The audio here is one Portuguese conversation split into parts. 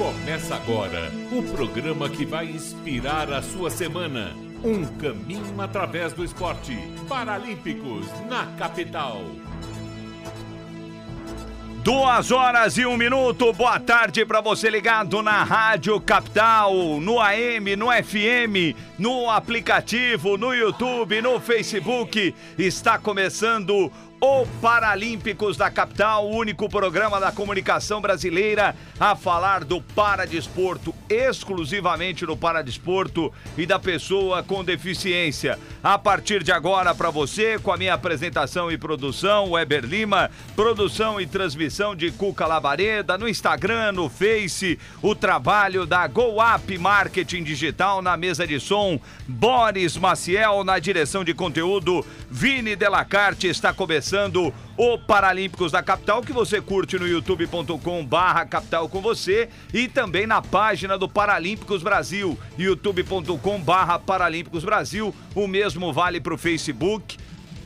Começa agora o programa que vai inspirar a sua semana. Um caminho através do esporte. Paralímpicos na capital. Duas horas e um minuto, boa tarde para você ligado na Rádio Capital, no AM, no FM, no aplicativo, no YouTube, no Facebook. Está começando o Paralímpicos da Capital, o único programa da comunicação brasileira a falar do paradesporto, exclusivamente no paradesporto e da pessoa com deficiência. A partir de agora, para você, com a minha apresentação e produção, Weber Lima, produção e transmissão de Cuca Labareda, no Instagram, no Face, o trabalho da GoUp Marketing Digital na mesa de som, Boris Maciel na direção de conteúdo, Vini Delacarte está começando o Paralímpicos da Capital, que você curte no youtube.com barra capital com você e também na página do Paralímpicos Brasil, youtube.com barra Paralímpicos Brasil, o mesmo vale para o Facebook,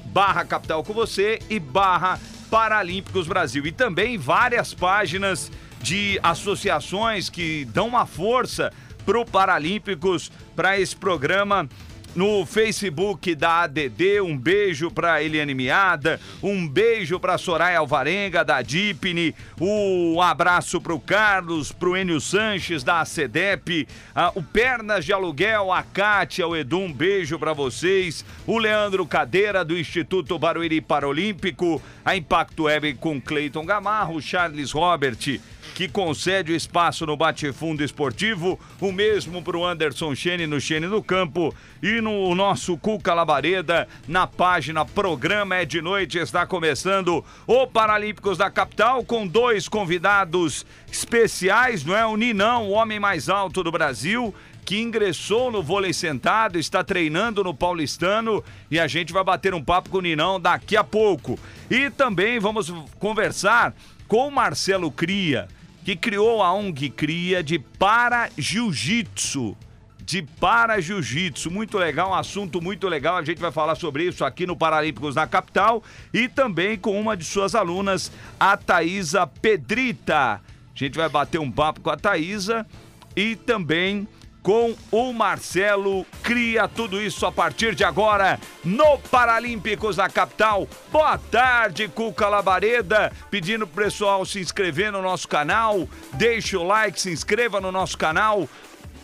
barra capital com você e barra Paralímpicos Brasil. E também várias páginas de associações que dão uma força pro Paralímpicos, para esse programa no Facebook da ADD. Um beijo para Eliane Miada, um beijo para Soraya Alvarenga da Dipne, um abraço para o Carlos, para o Enio Sanches da ACEDEP, ah, o Pernas de Aluguel, a Kátia, o Edu, um beijo para vocês, o Leandro Cadeira do Instituto Barueri Paralímpico, a Impacto Web com Cleiton Gamarro, Charles Robert que concede o espaço no bate-fundo esportivo, o mesmo para o Anderson Chene no Chene do Campo e no nosso Cuca Labareda, na página Programa é de Noite, está começando o Paralímpicos da Capital com dois convidados especiais, não é? O Ninão, o homem mais alto do Brasil, que ingressou no vôlei sentado, está treinando no Paulistano e a gente vai bater um papo com o Ninão daqui a pouco. E também vamos conversar com Marcelo Cria, que criou a ONG Cria de Para Jiu-Jitsu. De Para Jiu-Jitsu. Muito legal, um assunto muito legal. A gente vai falar sobre isso aqui no Paralímpicos na capital e também com uma de suas alunas, a Thaisa Pedrita. A gente vai bater um papo com a Thaisa e também com o Marcelo. Cria tudo isso a partir de agora no Paralímpicos da capital. Boa tarde, Cuca Labareda. Pedindo pro pessoal se inscrever no nosso canal. Deixe o like, se inscreva no nosso canal.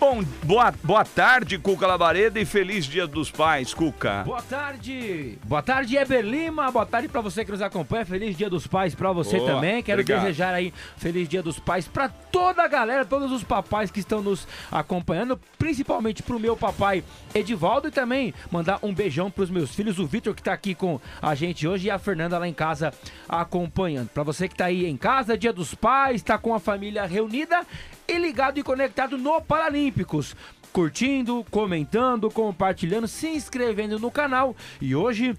Bom, boa, boa tarde, Cuca Labareda, e feliz Dia dos Pais, Cuca. Boa tarde. Boa tarde, Eber Lima. Boa tarde para você que nos acompanha. Feliz Dia dos Pais para você Boa, também. Quero obrigado. desejar aí feliz Dia dos Pais para toda a galera, todos os papais que estão nos acompanhando, principalmente pro meu papai Edivaldo e também mandar um beijão pros meus filhos, o Vitor que tá aqui com a gente hoje e a Fernanda lá em casa acompanhando. Para você que tá aí em casa, Dia dos Pais, tá com a família reunida e ligado e conectado no Paralímpicos. Curtindo, comentando, compartilhando, se inscrevendo no canal. E hoje,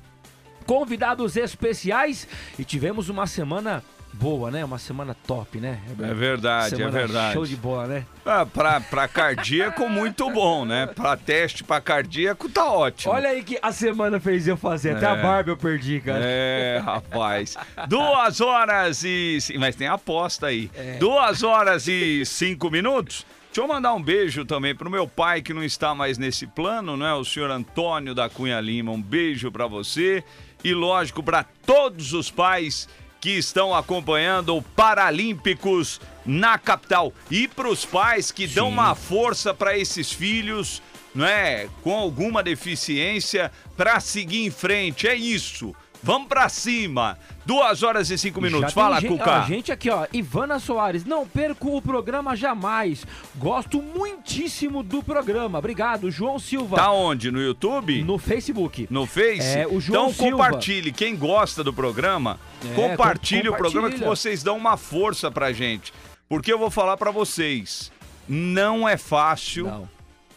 convidados especiais. E tivemos uma semana boa, né? Uma semana top, né? É verdade, Semana é verdade. Show de bola, né? Ah, pra, pra cardíaco, muito bom, né? Pra teste pra cardíaco, tá ótimo. Olha aí que a semana fez eu fazer. Até a É. barba eu perdi, cara. É, rapaz. Duas horas e. Mas tem aposta aí. É. Duas horas e cinco minutos. Deixa eu mandar um beijo também pro meu pai que não está mais nesse plano, não é? O senhor Antônio da Cunha Lima. Um beijo pra você. E lógico, pra todos os pais que estão acompanhando o Paralímpicos na capital. E pros pais que dão Sim. uma força pra esses filhos, não é? Com alguma deficiência, pra seguir em frente. É isso. Vamos pra cima. Duas horas e cinco minutos. Já Fala, gente, Cuca. ó, gente aqui, ó. Ivana Soares. Não perco o programa jamais. Gosto muitíssimo do programa. Obrigado, João Silva. Tá onde? No YouTube? No Facebook. No Face? É, o João então Silva. compartilhe. Quem gosta do programa, É, compartilhe com- o programa que vocês dão uma força pra gente. Porque eu vou falar pra vocês. Não é fácil Não.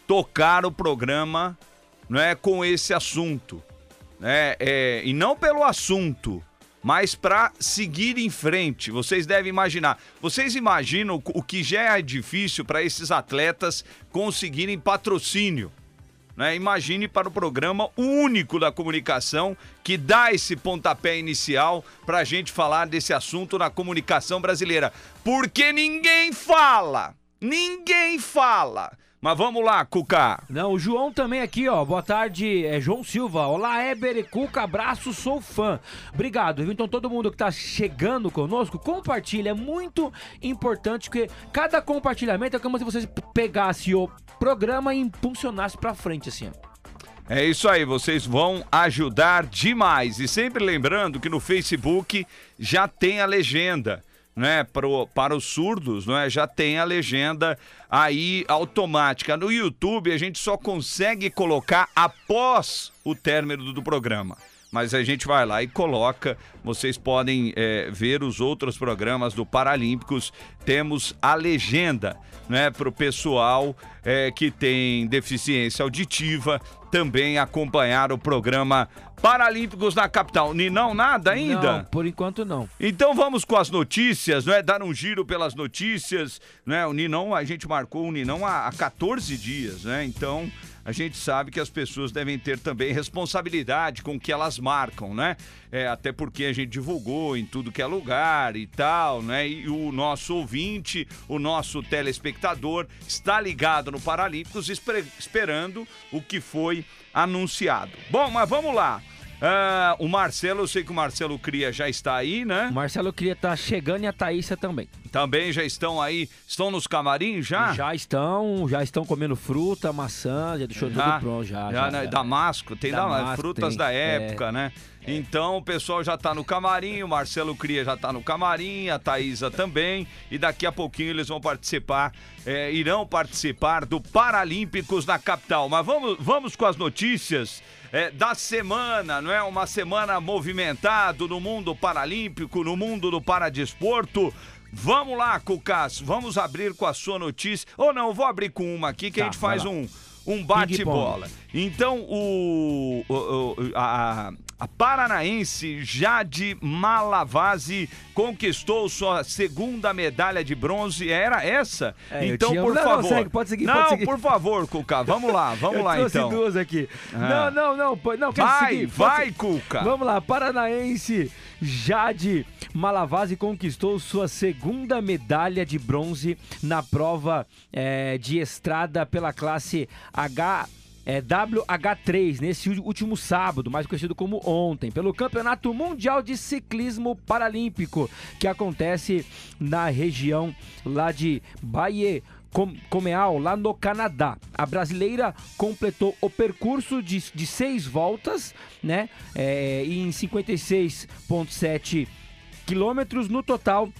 tocar o programa não é, com esse assunto. Né? É, e não pelo assunto, mas para seguir em frente. Vocês devem imaginar. Vocês imaginam o que já é difícil para esses atletas conseguirem patrocínio. Né? Imagine para o programa único da comunicação que dá esse pontapé inicial para a gente falar desse assunto na comunicação brasileira. Porque ninguém fala, Ninguém fala. Mas vamos lá, Cuca. Não, o João também aqui, ó. Boa tarde, é João Silva. Olá, Éber e Cuca, abraço, sou fã. Obrigado, viu? Então todo mundo que tá chegando conosco, compartilha. É muito importante que cada compartilhamento é como se você pegasse o programa e impulsionasse pra frente, assim. É isso aí, vocês vão ajudar demais. E sempre lembrando que no Facebook já tem a legenda. Né, pro, para os surdos, não é? Já tem a legenda aí automática. No YouTube a gente só consegue colocar após o término do programa mas a gente vai lá e coloca. Vocês podem é, ver os outros programas do Paralímpicos. Temos a legenda, né, para o pessoal é, que tem deficiência auditiva também acompanhar o programa Paralímpicos na capital. Ninão, nada ainda? Não, por enquanto não. Então vamos com as notícias, não é? Dar um giro pelas notícias, né? O Ninão, a gente marcou o Ninão há, há 14 dias, né? Então a gente sabe que as pessoas devem ter também responsabilidade com o que elas marcam, né? É, até porque a gente divulgou em tudo que é lugar e tal, né? E o nosso ouvinte, o nosso telespectador está ligado no Paralímpicos esperando o que foi anunciado. Bom, mas vamos lá. Uh, o Marcelo, eu sei que o Marcelo Cria já está aí, né? O Marcelo Cria tá chegando e a Thaísa também. Também já estão aí, estão nos camarins já? Já estão, já estão comendo fruta, maçã, já deixou já, tudo pronto já. já, já, né? Damasco, tem Damasco, da, frutas tem, da época, é, né? É. Então o pessoal já está no camarim, o Marcelo Cria já está no camarim, a Thaísa também, e daqui a pouquinho eles vão participar, é, irão participar do Paralímpicos na capital. Mas vamos, vamos com as notícias é, da semana, não é? Uma semana movimentada no mundo paralímpico, no mundo do paradesporto. Vamos lá, Cucas, vamos abrir com a sua notícia. Ou não, vou abrir com uma aqui que tá, a gente faz um, um bate-bola. Então, o, o, o a, a paranaense Jade Malavase conquistou sua segunda medalha de bronze. Era essa? É, então, tinha... por não, favor. Não, segue, pode seguir, não pode seguir. por favor, Cuca. Vamos lá, vamos lá então. duas aqui. Ah. Não, não, não. não vai, seguir, vai, Cuca. Vamos lá, paranaense Jade Malavase conquistou sua segunda medalha de bronze na prova é, de estrada pela classe H é, WH3 nesse último sábado, mais conhecido como ontem, pelo Campeonato Mundial de Ciclismo Paralímpico, que acontece na região lá de Bahia. Comeal, lá no Canadá. A brasileira completou o percurso de, de seis voltas, né? É, em 56,7 quilômetros no total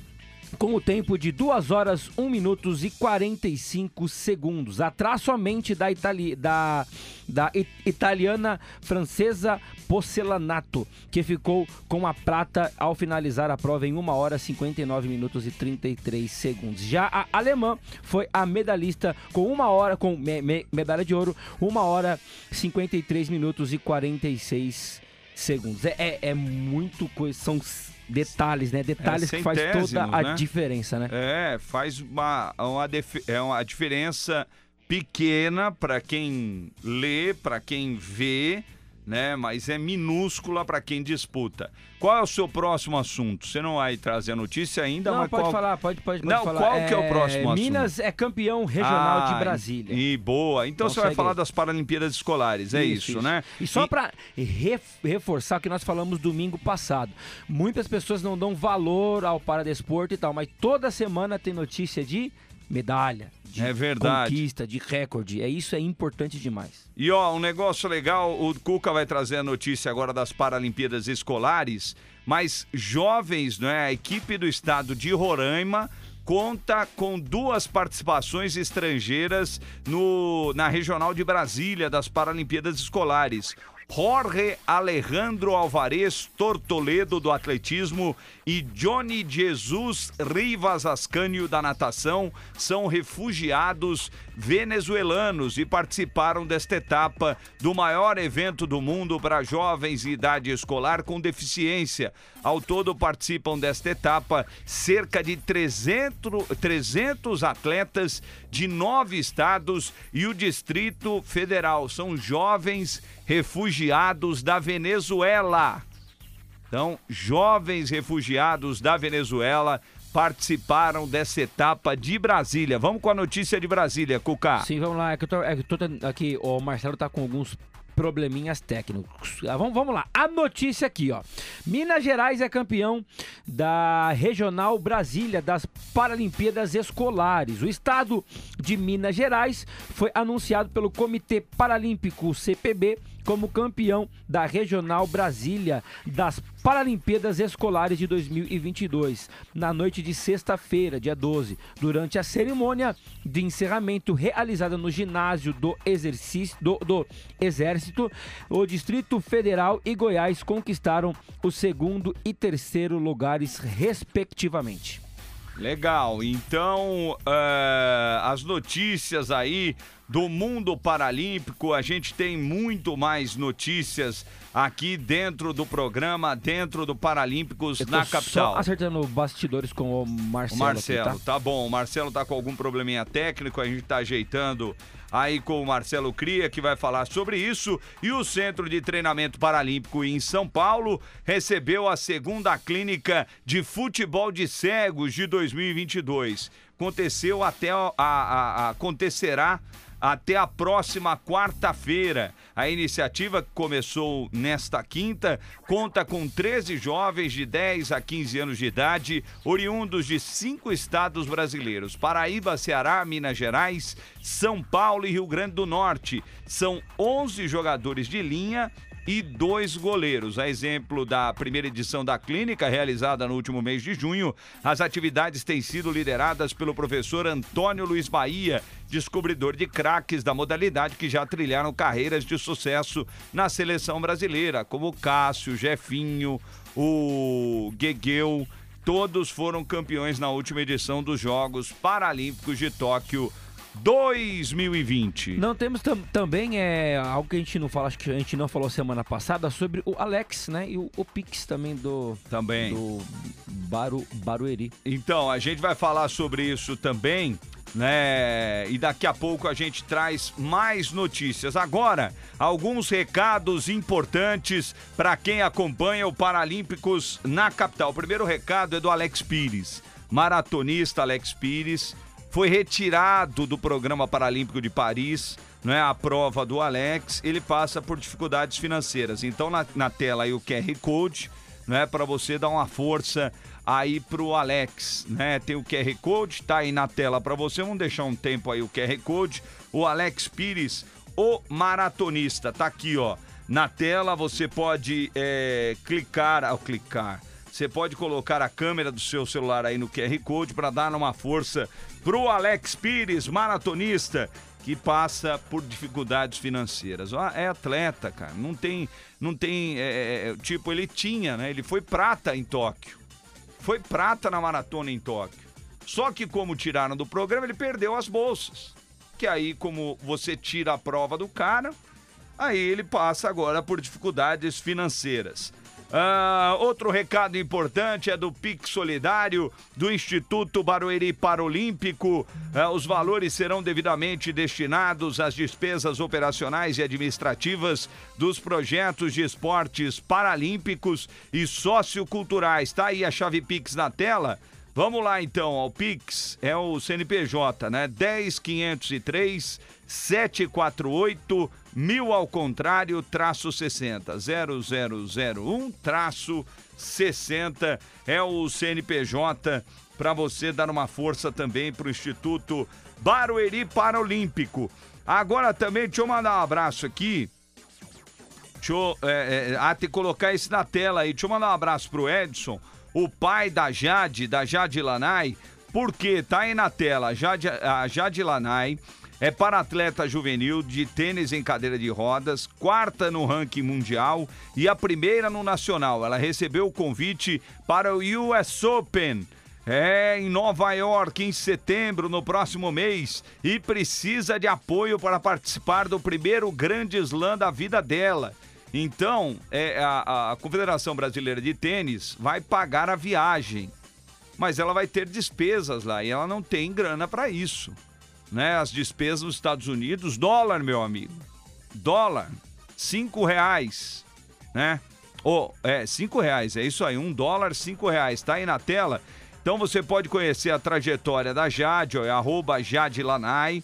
com o tempo de 2 horas, 1 minutos e 45 segundos. Atrás somente da, Itali da, da italiana francesa Porcelanato, que ficou com a prata ao finalizar a prova em 1 hora, 59 minutos e 33 segundos. Já a alemã foi a medalhista com uma hora, com me me medalha de ouro, 1 hora, 53 minutos e 46 segundos. É, é, é muito coisa, são detalhes, né? Detalhes é, que faz toda a né? diferença, né? É, faz uma, uma, é uma diferença pequena para quem lê, para quem vê, né? Mas é minúscula para quem disputa. Qual é o seu próximo assunto? Você não vai trazer a notícia ainda, não, mas pode qual... falar, pode, pode, pode não, falar. qual é... que é o próximo assunto? Minas é campeão regional ah, de Brasília. E boa. Então, então você vai falar das Paralimpíadas Escolares, é isso, isso, isso. né? E só e... para reforçar o que nós falamos domingo passado. Muitas pessoas não dão valor ao paradesporto e tal, mas toda semana tem notícia de medalha, de é verdade. conquista, de recorde. É isso é importante demais. E ó, um negócio legal, o Cuca vai trazer a notícia agora das Paralimpíadas Escolares, mas jovens, né, a equipe do estado de Roraima conta com duas participações estrangeiras no, na Regional de Brasília das Paralimpíadas Escolares. Jorge Alejandro Alvarez Tortoledo do atletismo e Johnny Jesus Rivas Ascânio da natação são refugiados venezuelanos e participaram desta etapa do maior evento do mundo para jovens e idade escolar com deficiência. Ao todo participam desta etapa cerca de 300, 300 atletas de nove estados e o Distrito Federal. São jovens refugiados da Venezuela. Então, jovens refugiados da Venezuela participaram dessa etapa de Brasília. Vamos com a notícia de Brasília, Cuca. Sim, vamos lá. É que eu tô, é que eu tô aqui, o Marcelo tá com alguns probleminhas técnicos. Ah, vamos, vamos lá. A notícia aqui, ó. Minas Gerais é campeão da Regional Brasília das Paralimpíadas Escolares. O estado de Minas Gerais foi anunciado pelo Comitê Paralímpico CPB como campeão da Regional Brasília das Paralimpíadas Escolares de 2022, na noite de sexta-feira, dia 12, durante a cerimônia de encerramento realizada no ginásio do, exercício, do, do Exército, o Distrito Federal e Goiás conquistaram o segundo e terceiro lugares, respectivamente. Legal, então uh, as notícias aí do mundo paralímpico. A gente tem muito mais notícias aqui dentro do programa, dentro do Paralímpicos na capital. Só acertando bastidores com o Marcelo. O Marcelo, aqui, tá? tá bom. O Marcelo tá com algum probleminha técnico, a gente tá ajeitando aí com o Marcelo Cria, que vai falar sobre isso. E o Centro de Treinamento Paralímpico em São Paulo recebeu a segunda clínica de futebol de cegos de 2022. Aconteceu até a, a, a acontecerá até a próxima quarta-feira. A iniciativa que começou nesta quinta conta com 13 jovens de 10 a 15 anos de idade, oriundos de cinco estados brasileiros: Paraíba, Ceará, Minas Gerais, São Paulo e Rio Grande do Norte. São 11 jogadores de linha e dois goleiros. A exemplo da primeira edição da clínica, realizada no último mês de junho, as atividades têm sido lideradas pelo professor Antônio Luiz Bahia, descobridor de craques da modalidade que já trilharam carreiras de sucesso na seleção brasileira, como Cássio, Jefinho, o Guegueu. Todos foram campeões na última edição dos Jogos Paralímpicos de Tóquio 2020. Não temos tam, também é algo que a gente não fala, acho que a gente não falou semana passada sobre o Alex, né? E o, o Pix também do também do Baru, Barueri. Então, a gente vai falar sobre isso também. Né? E daqui a pouco a gente traz mais notícias. Agora, alguns recados importantes para quem acompanha o Paralímpicos na capital. O primeiro recado é do Alex Pires, maratonista Alex Pires foi retirado do programa paralímpico de Paris, não é a prova do Alex, ele passa por dificuldades financeiras. Então na, na tela aí o QR Code, não é para você dar uma força aí pro Alex, né? Tem o QR Code, tá aí na tela para você. Vamos deixar um tempo aí o QR Code. O Alex Pires, o maratonista, tá aqui, ó. Na tela você pode é, clicar, ao clicar, você pode colocar a câmera do seu celular aí no QR Code para dar uma força pro Alex Pires, maratonista, que passa por dificuldades financeiras. É atleta, cara. Não tem. Não tem. É, é, é, tipo, ele tinha, né? Ele foi prata em Tóquio. Foi prata na maratona em Tóquio. Só que, como tiraram do programa, ele perdeu as bolsas. Que aí, como você tira a prova do cara, aí ele passa agora por dificuldades financeiras. Uh, outro recado importante é do PIX Solidário do Instituto Barueri Paralímpico. Uh, os valores serão devidamente destinados às despesas operacionais e administrativas dos projetos de esportes paralímpicos e socioculturais. Tá aí a chave PIX na tela. Vamos lá então, o Pix é o CNPJ, né? 10503 748 mil ao contrário, traço 60. 0001 traço 60 é o CNPJ para você dar uma força também para o Instituto Barueri Paralímpico. Agora também, deixa eu mandar um abraço aqui. Deixa eu é, é, até colocar isso na tela aí. Deixa eu mandar um abraço pro Edson o pai da Jade, da Jade Lanai, porque tá aí na tela, Jade, a Jade Lanai é para atleta juvenil de tênis em cadeira de rodas, quarta no ranking mundial e a primeira no nacional. Ela recebeu o convite para o US Open. É, em Nova York, em setembro, no próximo mês, e precisa de apoio para participar do primeiro grande slam da vida dela. Então, é, a, a Confederação Brasileira de Tênis vai pagar a viagem, mas ela vai ter despesas lá e ela não tem grana para isso. Né? As despesas nos Estados Unidos, dólar, meu amigo. Dólar, cinco reais, né? Oh, é, cinco reais, é isso aí, um dólar, cinco reais, tá aí na tela. Então você pode conhecer a trajetória da Jade, ó, é arroba Jade Lanai.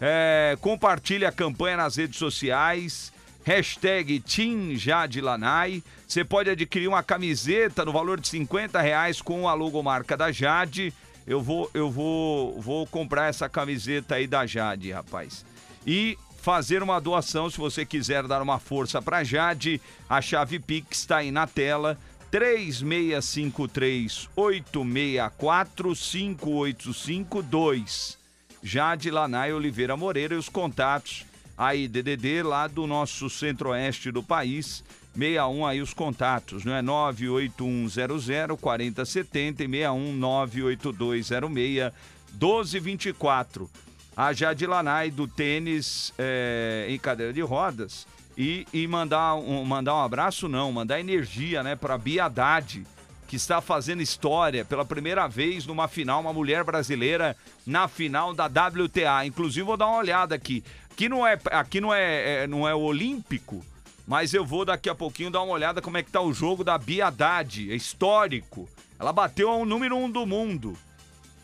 É, compartilhe a campanha nas redes sociais. Hashtag Team Jade Lanai. Você pode adquirir uma camiseta no valor de 50 reais com a logomarca da Jade. Eu vou, eu vou, vou comprar essa camiseta aí da Jade, rapaz. E fazer uma doação se você quiser dar uma força para Jade. A chave Pix está aí na tela. 3653 864 5852. Jade Lanai Oliveira Moreira e os contatos aí DDD lá do nosso centro-oeste do país. 61 aí os contatos, não é? 98100 4070 e 61 98206 1224. A Jade Lanai do tênis é, em cadeira de rodas e, e mandar, um, mandar um abraço, não, mandar energia, né, para Bia Haddad, que está fazendo história pela primeira vez numa final, uma mulher brasileira na final da WTA. Inclusive, vou dar uma olhada aqui. Aqui não é, aqui não é, é não é olímpico, mas eu vou daqui a pouquinho dar uma olhada como é que tá o jogo da Bia Haddad, é histórico. Ela bateu ao número um do mundo.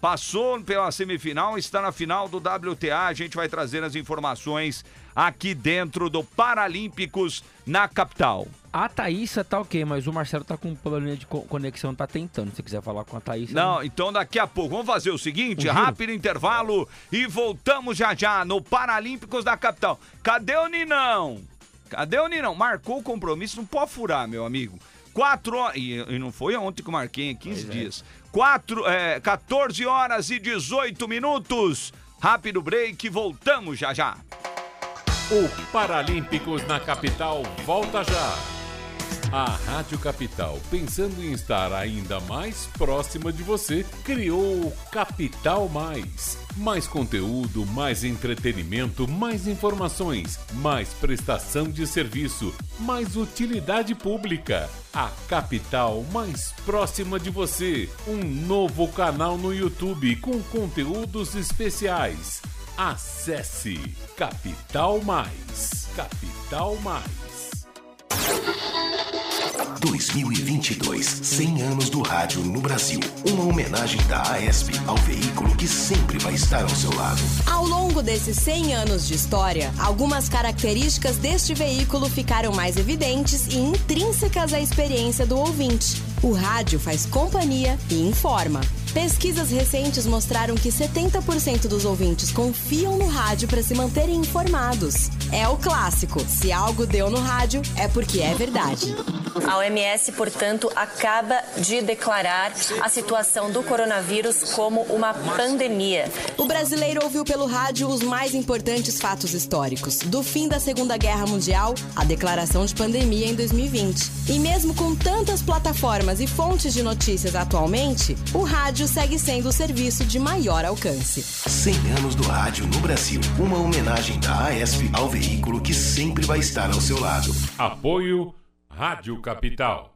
Passou pela semifinal, está na final do WTA. A gente vai trazer as informações aqui dentro do Paralímpicos na capital. A Thaísa tá ok, mas o Marcelo tá com um problema de conexão, tá tentando. Se quiser falar com a Thaísa. Não, então daqui a pouco. Vamos fazer o seguinte: um rápido intervalo e voltamos já já no Paralímpicos da capital. Cadê o Ninão? Cadê o Ninão? Marcou o compromisso, não pode furar, meu amigo. Quatro horas. E, não foi ontem que eu marquei, 15 pois é. dias. É. Quatro, é, 14 horas e 18 minutos. Rápido break, voltamos já já. O Paralímpicos na capital volta já. A Rádio Capital, pensando em estar ainda mais próxima de você, criou o Capital Mais. Mais conteúdo, mais entretenimento, mais informações, mais prestação de serviço, mais utilidade pública. A capital mais próxima de você. Um novo canal no YouTube com conteúdos especiais. Acesse Capital Mais. Capital Mais. 2022, 100 anos do rádio no Brasil. Uma homenagem da AESP ao veículo que sempre vai estar ao seu lado. Ao longo desses 100 anos de história, algumas características deste veículo ficaram mais evidentes e intrínsecas à experiência do ouvinte. O rádio faz companhia e informa. Pesquisas recentes mostraram que 70% dos ouvintes confiam no rádio para se manterem informados. É o clássico: se algo deu no rádio, é porque é verdade. A OMS, portanto, acaba de declarar a situação do coronavírus como uma pandemia. O brasileiro ouviu pelo rádio os mais importantes fatos históricos, do fim da Segunda Guerra Mundial à declaração de pandemia em 2020. E mesmo com tantas plataformas e fontes de notícias atualmente, o rádio segue sendo o serviço de maior alcance. 100 anos do rádio no Brasil. Uma homenagem da AESP ao veículo que sempre vai estar ao seu lado. Apoio Rádio Capital.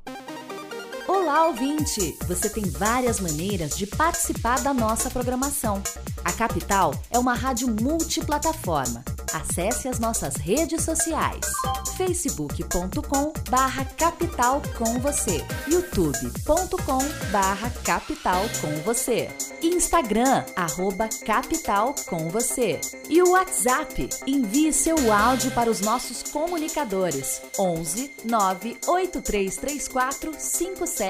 Olá, ouvinte! Você tem várias maneiras de participar da nossa programação. A Capital é uma rádio multiplataforma. Acesse as nossas redes sociais: facebook.com barra capital com você, youtube.com barra capital com você, Instagram arroba capital com você e o WhatsApp. Envie seu áudio para os nossos comunicadores 11 98334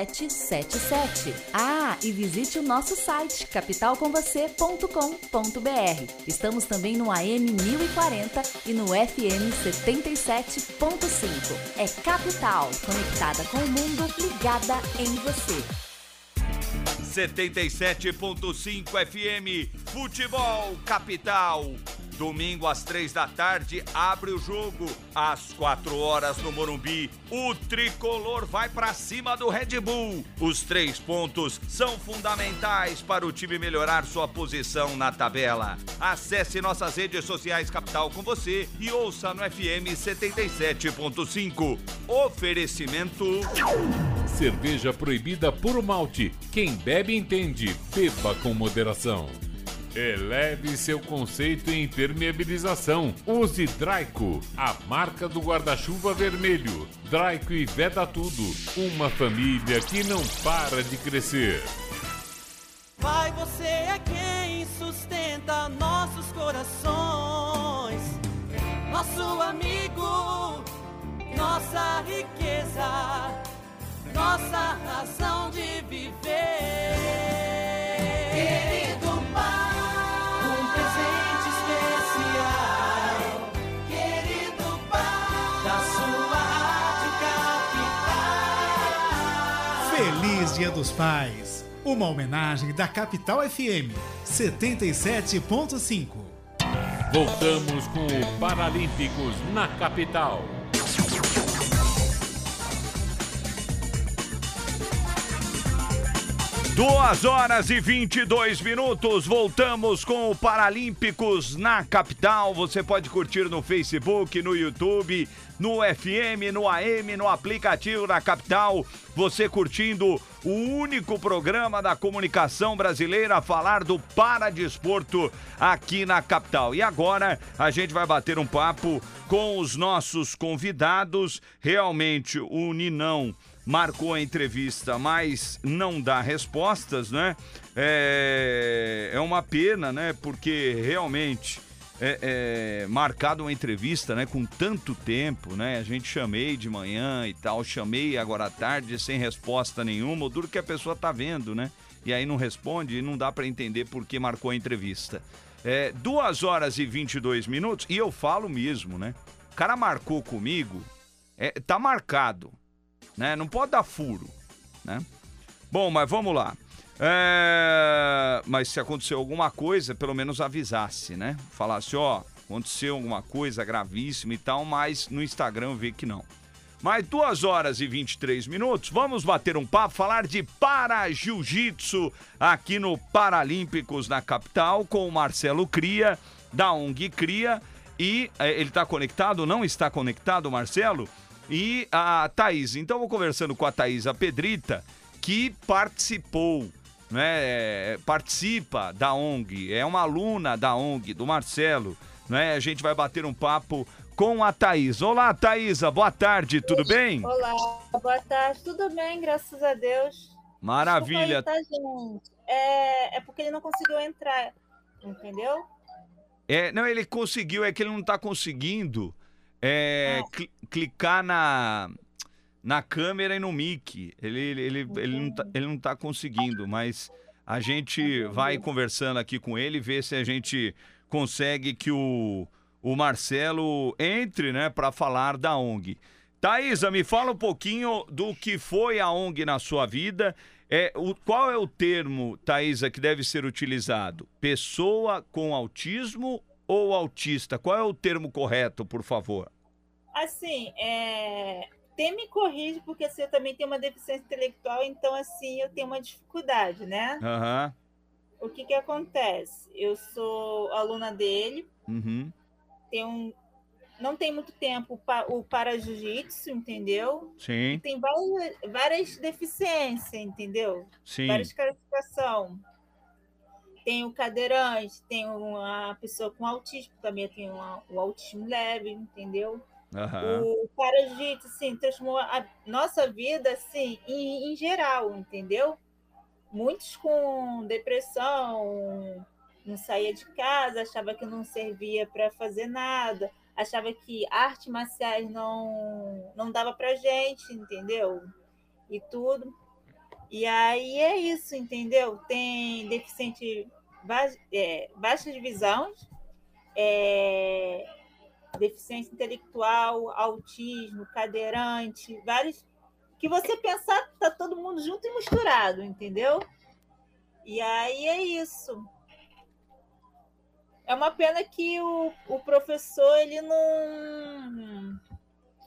5777. Ah, e visite o nosso site capitalcomvocê.com.br. Estamos também no AM 1040 e no FM 77.5. É Capital, conectada com o mundo, ligada em você. 77.5 FM, Futebol Capital. Domingo às três da tarde abre o jogo. Às quatro horas no Morumbi, o tricolor vai para cima do Red Bull. Os três pontos são fundamentais para o time melhorar sua posição na tabela. Acesse nossas redes sociais Capital com você e ouça no FM 77.5. Oferecimento. Cerveja proibida por malte. Quem bebe entende. Beba com moderação. Eleve seu conceito em impermeabilização. Use Draico, a marca do guarda-chuva vermelho. Draico e Veda Tudo, uma família que não para de crescer. Pai, você é quem sustenta nossos corações, nosso amigo, nossa riqueza, nossa razão de viver. Feliz Dia dos Pais! Uma homenagem da Capital FM 77.5. Voltamos com o Paralímpicos na capital. Duas horas e 22 minutos, voltamos com o Paralímpicos na capital. Você pode curtir no Facebook, no YouTube, no FM, no AM, no aplicativo da capital. Você curtindo o único programa da comunicação brasileira a falar do paradesporto aqui na capital. E agora a gente vai bater um papo com os nossos convidados. Realmente, o Ninão marcou a entrevista, mas não dá respostas, né? É, é uma pena, né? Porque realmente é, é, marcado uma entrevista, né? Com tanto tempo, né? A gente chamei de manhã e tal, chamei agora à tarde sem resposta nenhuma. O duro que a pessoa tá vendo, né? E aí não responde e não dá para entender por que marcou a entrevista. É, duas horas e 22 minutos, e eu falo mesmo, né? O cara marcou comigo, é, tá marcado né? Não pode dar furo, né? Bom, mas vamos lá. É... Mas se aconteceu alguma coisa, pelo menos avisasse, né? Falasse, ó, aconteceu alguma coisa gravíssima e tal, mas no Instagram eu vi que não. Mais duas horas e 23 minutos, vamos bater um papo, falar de para jiu-jitsu aqui no Paralímpicos na capital com o Marcelo Cria, da ONG Cria. E é, ele está conectado? Não está conectado, Marcelo? e a Thaís. Então, vou conversando com a Thaís a Pedrita, que participou, né? Participa da ONG, é uma aluna da ONG, do Marcelo, né? A gente vai bater um papo com a Thaís. Olá, Thaisa, boa tarde, tudo bem? Olá, boa tarde, tudo bem, graças a Deus. Maravilha. Aí, tá? É, é porque ele não conseguiu entrar, entendeu? É, não, ele conseguiu, é que ele não tá conseguindo é, é. Cl clicar na, na câmera e no mic. Ele, ele, ele, não tá, ele não tá conseguindo, mas a gente vai conversando aqui com ele, ver se a gente consegue que o, o Marcelo entre, né, para falar da ONG. Thaisa, me fala um pouquinho do que foi a ONG na sua vida. É, o, qual é o termo, Thaisa, que deve ser utilizado? Pessoa com autismo ou autista? Qual é o termo correto, por favor? Assim, é... tem me corrige, porque assim, eu também tenho uma deficiência intelectual, então assim, eu tenho uma dificuldade, né? Uhum. O que que acontece? Eu sou aluna dele, uhum. tenho um... não tem muito tempo o para jiu-jitsu, entendeu? Sim. E tem várias, várias deficiências, entendeu? Sim. Várias classificações tem o cadeirante, tem uma pessoa com autismo, também tem uma, o autismo leve, entendeu? Uhum. O parajite, assim, transformou a nossa vida, assim, em, em geral, entendeu? Muitos com depressão, não saía de casa, achava que não servia para fazer nada, achava que arte marciais não, não dava para gente, entendeu? E tudo. E aí é isso, entendeu? Tem deficiente, é, baixas visões, é, deficiência intelectual, autismo, cadeirante, vários. Que você pensar, tá todo mundo junto e misturado, entendeu? E aí é isso. É uma pena que o, o professor ele não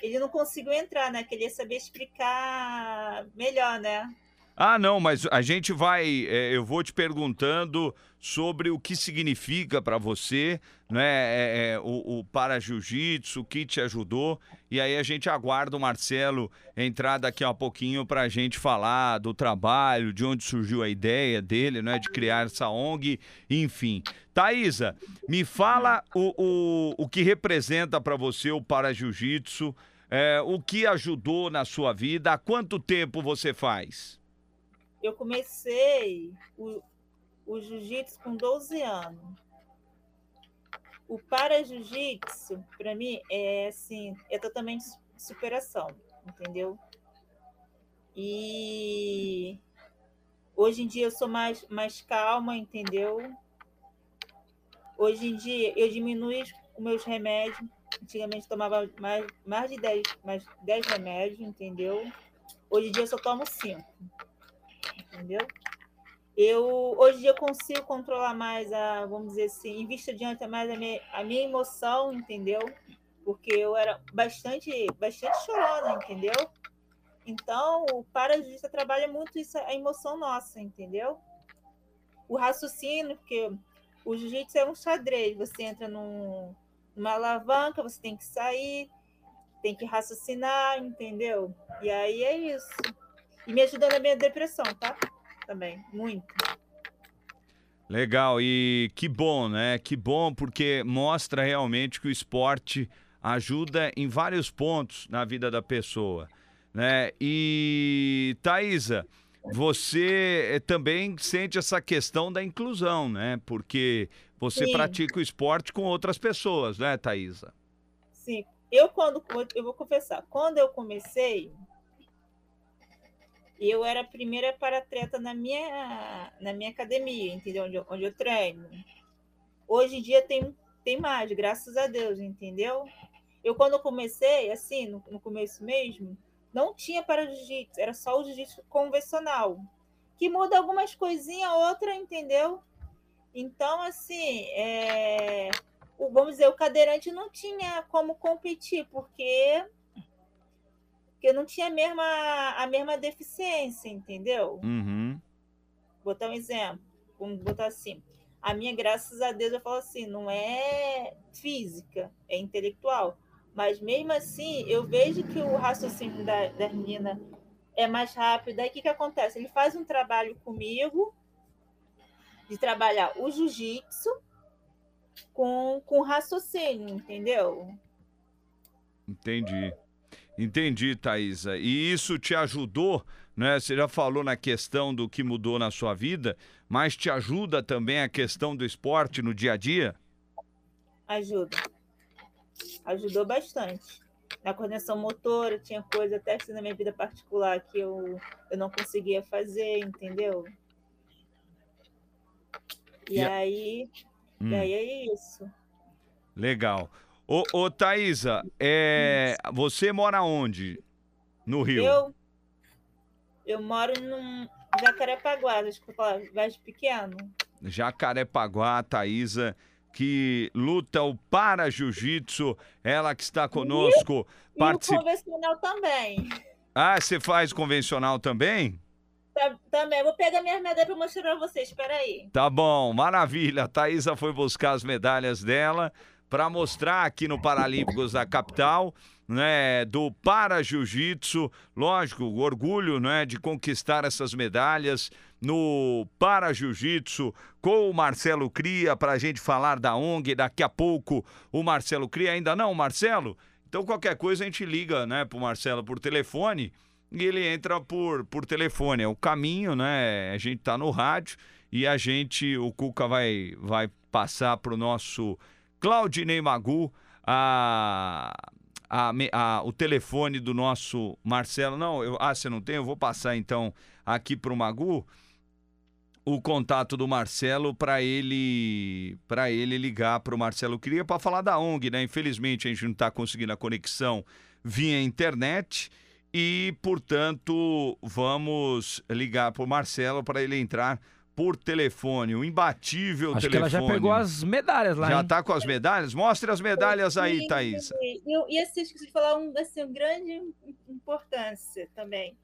ele não conseguiu entrar, né? Queria saber explicar melhor, né? Ah, não, mas a gente vai. É, eu vou te perguntando sobre o que significa para você, né? É, é, o, o para jiu-jitsu, o que te ajudou. E aí a gente aguarda o Marcelo entrar daqui a pouquinho para a gente falar do trabalho, de onde surgiu a ideia dele, né? De criar essa ONG, enfim. Thaisa, me fala o, o, o que representa para você o para jiu-jitsu, é, o que ajudou na sua vida, há quanto tempo você faz? eu comecei o jiu-jitsu com 12 anos. O para jiu-jitsu, para mim, é assim, é totalmente superação, entendeu? E hoje em dia eu sou mais, mais calma, entendeu? Hoje em dia eu diminuo os meus remédios. Antigamente tomava mais, mais de 10, mais 10 remédios, entendeu? Hoje em dia eu só tomo 5. Entendeu? Eu hoje eu consigo controlar mais a, vamos dizer assim, em vista diante mais a minha, a minha emoção, entendeu? Porque eu era bastante, bastante chorona, entendeu? Então, o parajudista trabalha muito isso, a emoção nossa, entendeu? O raciocínio, porque o jiu-jitsu é um xadrez, você entra num, numa alavanca, você tem que sair, tem que raciocinar, entendeu? E aí é isso. E me ajuda na minha depressão, tá? Também, muito. Legal, e que bom, né? Que bom, porque mostra realmente que o esporte ajuda em vários pontos na vida da pessoa, né? E Thaisa, você eh, também sente essa questão da inclusão, né? Porque você Sim. pratica o esporte com outras pessoas, né, Thaisa? Sim. Eu quando eu vou confessar, quando eu comecei, eu era a primeira para-atleta na minha na minha academia, entendeu? Onde eu, onde eu treino. Hoje em dia tem tem mais, graças a Deus, entendeu? Eu quando eu comecei, assim, no, no começo mesmo, não tinha para jiu-jitsu, era só o jiu-jitsu convencional, que muda algumas coisinhas, outra, entendeu? Então, assim, é, o- vamos dizer, o cadeirante não tinha como competir, porque, porque não tinha a mesma, a mesma deficiência, entendeu? Uhum. Vou botar um exemplo, vamos botar assim. A minha, graças a Deus, eu falo assim, não é física, é intelectual. Mas mesmo assim, eu vejo que o raciocínio da, da menina é mais rápido. Aí o que, que acontece? Ele faz um trabalho comigo de trabalhar o jiu-jitsu com, com raciocínio, entendeu? Entendi. Entendi, Thaisa. E isso te ajudou, né? Você já falou na questão do que mudou na sua vida, mas te ajuda também a questão do esporte no dia a dia? Ajuda. Ajudou bastante. Na coordenação motora, tinha coisa até assim na minha vida particular que eu, eu não conseguia fazer, entendeu? E E a- aí, Hum. e aí é isso. Legal. Ô, ô Thaisa, é... você mora onde? No Rio? Eu, eu moro num Jacarepaguá, acho que eu falar, mais pequeno. Jacarepaguá, Thaisa, que luta o para jiu-jitsu, ela que está conosco. E Particip... o convencional também. Ah, você faz convencional também? Tá- Também. Vou pegar minhas medalhas para mostrar para vocês. Espera aí. Tá bom, maravilha. A Thaisa foi buscar as medalhas dela para mostrar aqui no Paralímpicos da capital, né, do para jiu-jitsu, lógico, orgulho, né, de conquistar essas medalhas no para jiu-jitsu com o Marcelo Cria para a gente falar da ONG. Daqui a pouco o Marcelo Cria ainda não, Marcelo. Então qualquer coisa a gente liga, né, pro Marcelo por telefone e ele entra por, por telefone. É o caminho, né? A gente tá no rádio e a gente, o Cuca vai, vai passar pro nosso Claudinei Magu a, a, a- o telefone do nosso Marcelo. Não, eu, ah, você não tem? Eu vou passar então aqui pro Magu o contato do Marcelo para ele para ele ligar para o Marcelo Cria para falar da ONG, né? Infelizmente a gente não está conseguindo a conexão via internet e, portanto, vamos ligar para o Marcelo para ele entrar por telefone, o imbatível Acho que telefone. ela já pegou as medalhas lá, Já hein? tá com as medalhas? Mostre as medalhas aí, Sim, Thaís. E, eu- e assim, esqueci de falar um, assim, um grande importância também.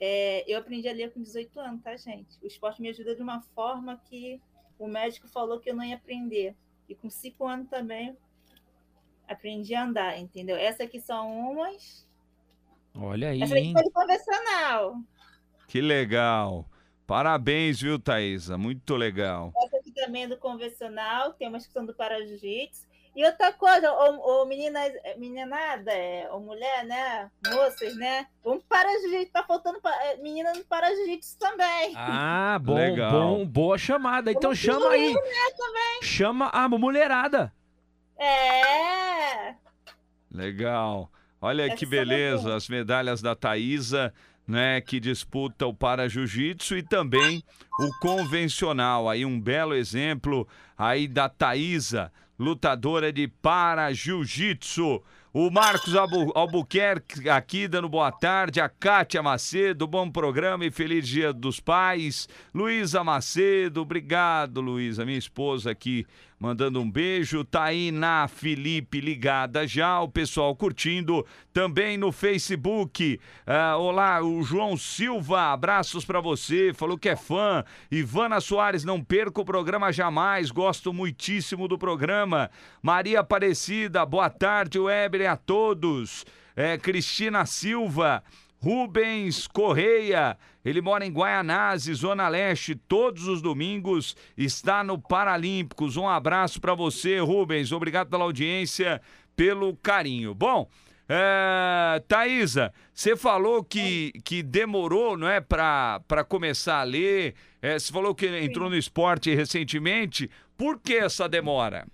É, eu aprendi a ler com 18 anos, tá, gente? O esporte me ajuda de uma forma que o médico falou que eu não ia aprender. E com 5 anos também aprendi a andar, entendeu? Essas aqui são umas. Olha aí, Essa aqui hein? foi de convencional. Que legal. Parabéns, viu, Thaisa? Muito legal. Essa aqui também é do convencional, tem uma inscrição do para jiu-jitsu. E outra coisa, ô, ô meninas, meninada, ô mulher, né? Moças, né? Vamos para jiu-jitsu, tá faltando pa- é, menina no para jiu-jitsu também. Ah, bom, Legal. bom, boa chamada. Então Vamos chama aí. Chama a mulherada. É. Legal. Olha Essa que é uma beleza, boa. as medalhas da Thaísa, né, que disputa o para jiu-jitsu e também o convencional. Aí um belo exemplo aí da Thaísa, lutadora de para jiu-jitsu. O Marcos Albu Albuquerque aqui dando boa tarde, a Kátia Macedo, bom programa e feliz dia dos pais. Luísa Macedo, obrigado, Luísa, minha esposa aqui mandando um beijo. Tainá Felipe ligada já, o pessoal curtindo também no Facebook. Ah, olá, o João Silva, abraços pra você, falou que é fã. Ivana Soares, não perca o programa jamais, gosto muitíssimo do programa. Maria Aparecida, boa tarde, Weber, a todos. É, Cristina Silva. Rubens Correia, ele mora em Guaianazes, Zona Leste, todos os domingos está no Paralímpicos. Um abraço para você, Rubens. Obrigado pela audiência, pelo carinho. Bom, é, Thaisa, você falou que, que demorou, não é, para começar a ler. É, você falou que entrou no esporte recentemente. Por que essa demora?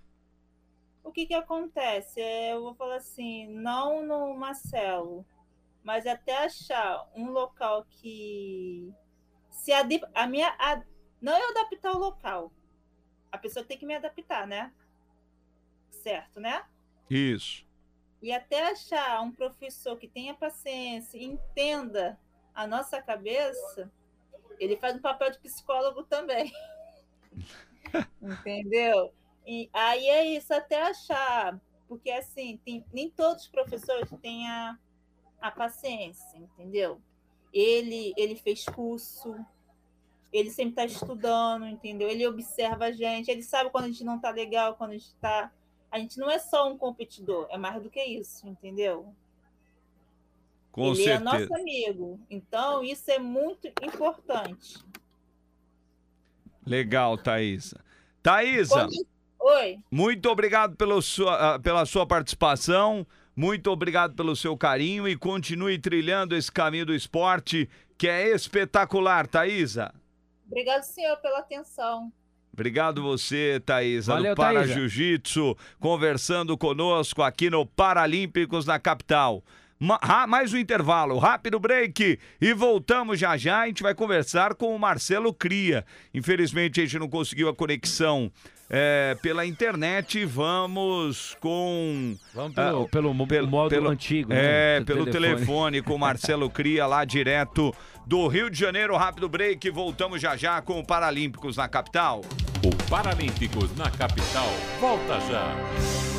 O que que acontece? É, Eu vou falar assim, não no Marcelo, mas até achar um local que se a minha a- não eu adaptar o local. A pessoa tem que me adaptar, né? Certo, né? Isso. E até achar um professor que tenha paciência, entenda a nossa cabeça, ele faz um papel de psicólogo também. Entendeu? E aí é isso, até achar, porque assim, tem- nem todos os professores têm a, a paciência, entendeu? Ele, ele fez curso, ele sempre está estudando, entendeu? Ele observa a gente, ele sabe quando a gente não está legal, quando a gente está. A gente não é só um competidor, é mais do que isso, entendeu? Com ele certeza. é nosso amigo. Então, isso é muito importante. Legal, Thaisa. Thaisa. Oi. Muito obrigado pelo sua, ah, pela sua participação, muito obrigado pelo seu carinho e continue trilhando esse caminho do esporte que é espetacular, Thaisa. Obrigado, senhor, pela atenção. Obrigado você, Thaisa, Valeu, do Para. Jiu-Jitsu, conversando conosco aqui no Paralímpicos na capital. Ma- mais um intervalo, rápido break e voltamos já já. A gente vai conversar com o Marcelo Cria. Infelizmente a gente não conseguiu a conexão é, pela internet. Vamos com. Vamos pelo, pelo, mo- pelo- modo pelo- antigo. né? É, pelo telefone. com o Marcelo Cria, lá direto do Rio de Janeiro. Rápido break, voltamos já já com o Paralímpicos na capital. O Paralímpicos na capital volta já.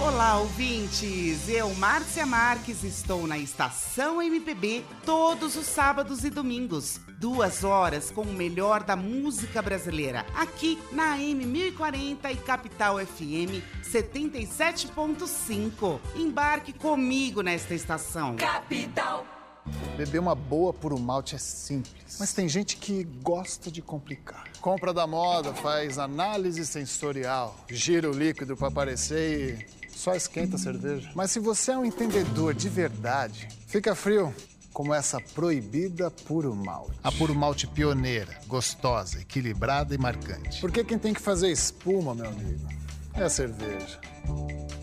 Olá, ouvintes! Eu, Márcia Marques, estou na Estação MPB todos os sábados e domingos. Duas horas com o melhor da música brasileira. Aqui na AM 1040 e Capital FM 77.5. Embarque comigo nesta estação. Capital. Beber uma boa puro malte é simples, mas tem gente que gosta de complicar. Compra da moda, faz análise sensorial, gira o líquido para aparecer e só esquenta a cerveja. Mas se você é um entendedor de verdade, fica frio como essa proibida puro malte. A puro malte pioneira, gostosa, equilibrada e marcante. Porque quem tem que fazer espuma, meu amigo, é a cerveja.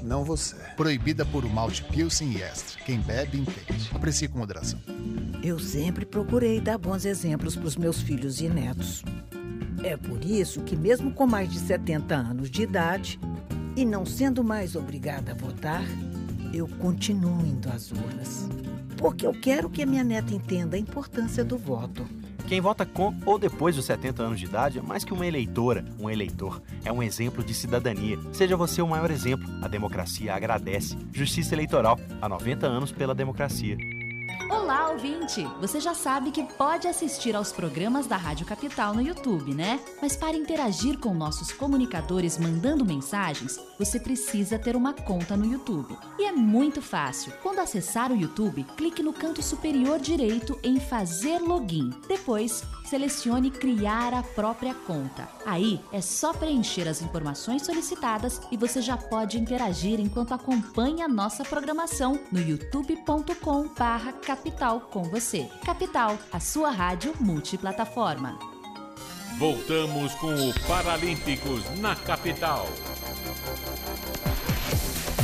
Não você. Proibida por malte Pilsen e Extra. Quem bebe, entende. Aprecie com moderação. Eu sempre procurei dar bons exemplos para os meus filhos e netos. É por isso que, mesmo com mais de 70 anos de idade e não sendo mais obrigada a votar, eu continuo indo às urnas. Porque eu quero que a minha neta entenda a importância do voto. Quem vota com ou depois dos 70 anos de idade é mais que uma eleitora, um eleitor. É um exemplo de cidadania. Seja você o maior exemplo. A democracia agradece. Justiça Eleitoral. Há 90 anos pela democracia. Olá, ouvinte! Você já sabe que pode assistir aos programas da Rádio Capital no YouTube, né? Mas para interagir com nossos comunicadores mandando mensagens, você precisa ter uma conta no YouTube. E é muito fácil. Quando acessar o YouTube, clique no canto superior direito em Fazer Login. Depois, selecione Criar a própria conta. Aí é só preencher as informações solicitadas e você já pode interagir enquanto acompanha a nossa programação no youtube.com/barra Capital com você. Capital, a sua rádio multiplataforma. Voltamos com o Paralímpicos na capital.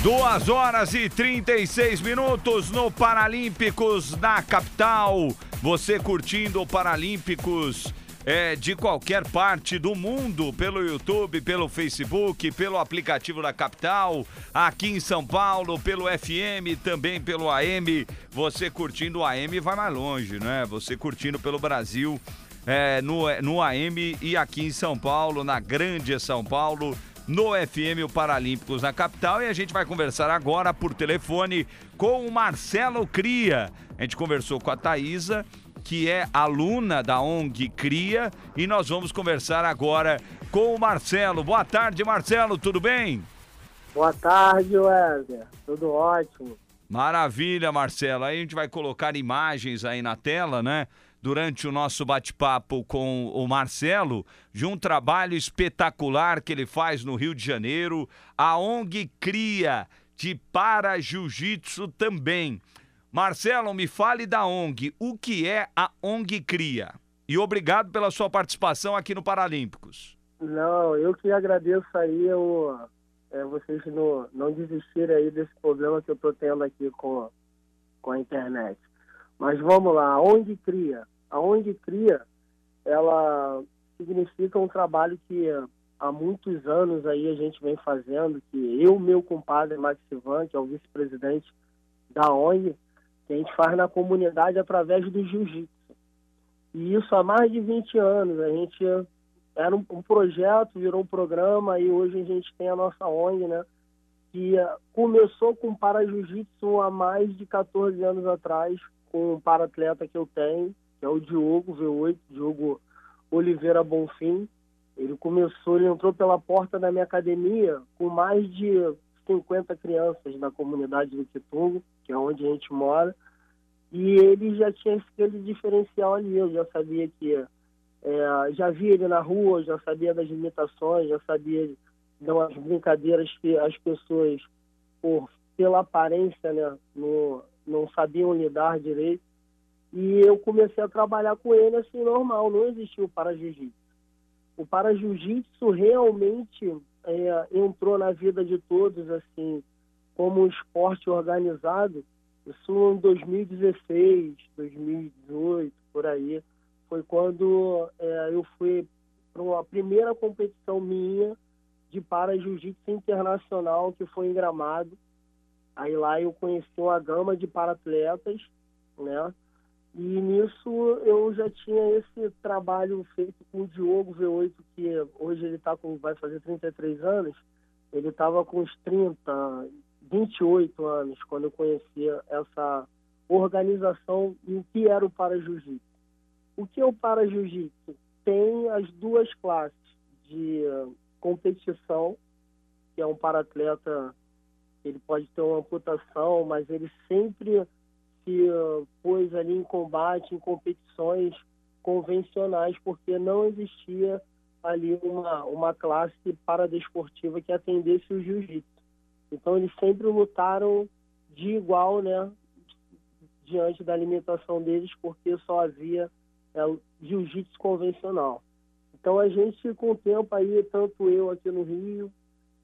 Duas horas e 36 minutos no Paralímpicos na capital. Você curtindo o Paralímpicos é, de qualquer parte do mundo, pelo YouTube, pelo Facebook, pelo aplicativo da capital, aqui em São Paulo, pelo FM, também pelo AM. Você curtindo o AM vai mais longe, né? Você curtindo pelo Brasil. É, no, no AM e aqui em São Paulo, na Grande São Paulo, no FM o Paralímpicos na capital e a gente vai conversar agora por telefone com o Marcelo Cria. A gente conversou com a Thaisa, que é aluna da ONG Cria, e nós vamos conversar agora com o Marcelo. Boa tarde, Marcelo, tudo bem? Boa tarde, Wesley. Tudo ótimo. Maravilha, Marcelo. Aí a gente vai colocar imagens aí na tela, né? Durante o nosso bate-papo com o Marcelo, de um trabalho espetacular que ele faz no Rio de Janeiro. A ONG Cria de Para Jiu-Jitsu também. Marcelo, me fale da ONG. O que é a ONG Cria? E obrigado pela sua participação aqui no Paralímpicos. Não, eu que agradeço aí o, é, vocês não, não desistirem aí desse problema que eu estou tendo aqui com, com a internet. Mas vamos lá, a ONG Cria. A ONG Cria, ela significa um trabalho que há muitos anos aí a gente vem fazendo, que eu, meu compadre Max Ivan, que é o vice-presidente da ONG, que a gente faz na comunidade através do jiu-jitsu. E isso há mais de 20 anos. A gente era um, um, projeto, virou um programa e hoje a gente tem a nossa ONG, né? Que começou com para jiu-jitsu há mais de 14 anos atrás, com um para-atleta que eu tenho, que é o Diogo V8, Diogo Oliveira Bonfim. Ele começou, ele entrou pela porta da minha academia com mais de 50 crianças da comunidade do Quitungo, que é onde a gente mora, e ele já tinha aquele diferencial ali, eu já sabia que é, já via ele na rua, já sabia das limitações, já sabia das brincadeiras que as pessoas, por, pela aparência, né, no, não sabiam lidar direito. E eu comecei a trabalhar com ele assim, normal, não existia o para-jiu-jitsu. O para-jiu-jitsu realmente é, entrou na vida de todos, assim, como um esporte organizado, isso em 2016, 2018, por aí foi quando é, eu fui para uma primeira competição minha de para jiu-jitsu internacional que foi em Gramado. Aí lá eu conheci uma gama de para-atletas, né? E nisso eu já tinha esse trabalho feito com o Diogo V8, que hoje ele tá com, vai fazer 33 anos. Ele estava com uns 30, 28 anos quando eu conhecia essa organização o que era o para jiu-jitsu. O que é o para jiu-jitsu? Tem as duas classes de competição, que é um para-atleta, ele pode ter uma amputação, mas ele sempre se uh, pôs ali em combate, em competições convencionais, porque não existia ali uma, uma classe paradesportiva que atendesse o jiu-jitsu. Então eles sempre lutaram de igual, né, diante da alimentação deles, porque só havia é jiu-jitsu convencional. Então a gente, com o tempo aí, tanto eu aqui no Rio,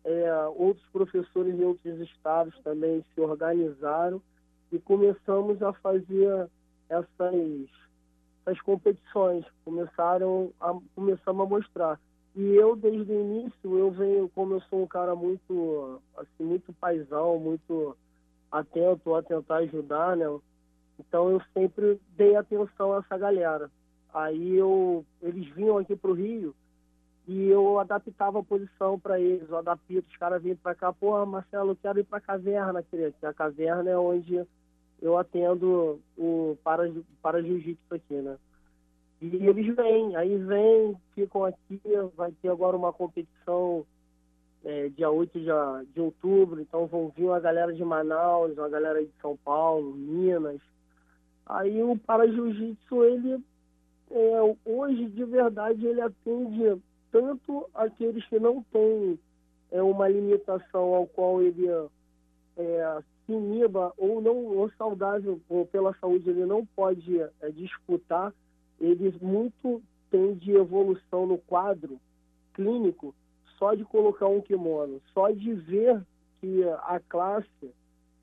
é, outros professores em outros estados também se organizaram e começamos a fazer essas, essas competições, começaram a, começamos a mostrar. E eu, desde o início, eu venho, como eu sou um cara muito, assim, muito paisão, muito atento a tentar ajudar, né? Então eu sempre dei atenção a essa galera. Aí eu, eles vinham aqui para o Rio e eu adaptava a posição para eles, eu adaptava, os caras vinham para cá, pô, Marcelo, eu quero ir para a caverna, querido. A caverna é onde eu atendo o para, para jiu-jitsu aqui, né? E eles vêm, aí vêm, ficam aqui, vai ter agora uma competição é, dia 8 de, de outubro, então vão vir uma galera de Manaus, uma galera de São Paulo, Minas. Aí o para jiu-jitsu, ele é, hoje, de verdade, ele atende tanto aqueles que não têm é, uma limitação ao qual ele é, se iniba ou não ou saudável ou pela saúde ele não pode é, disputar, ele muito tem de evolução no quadro clínico só de colocar um kimono, só de ver que a classe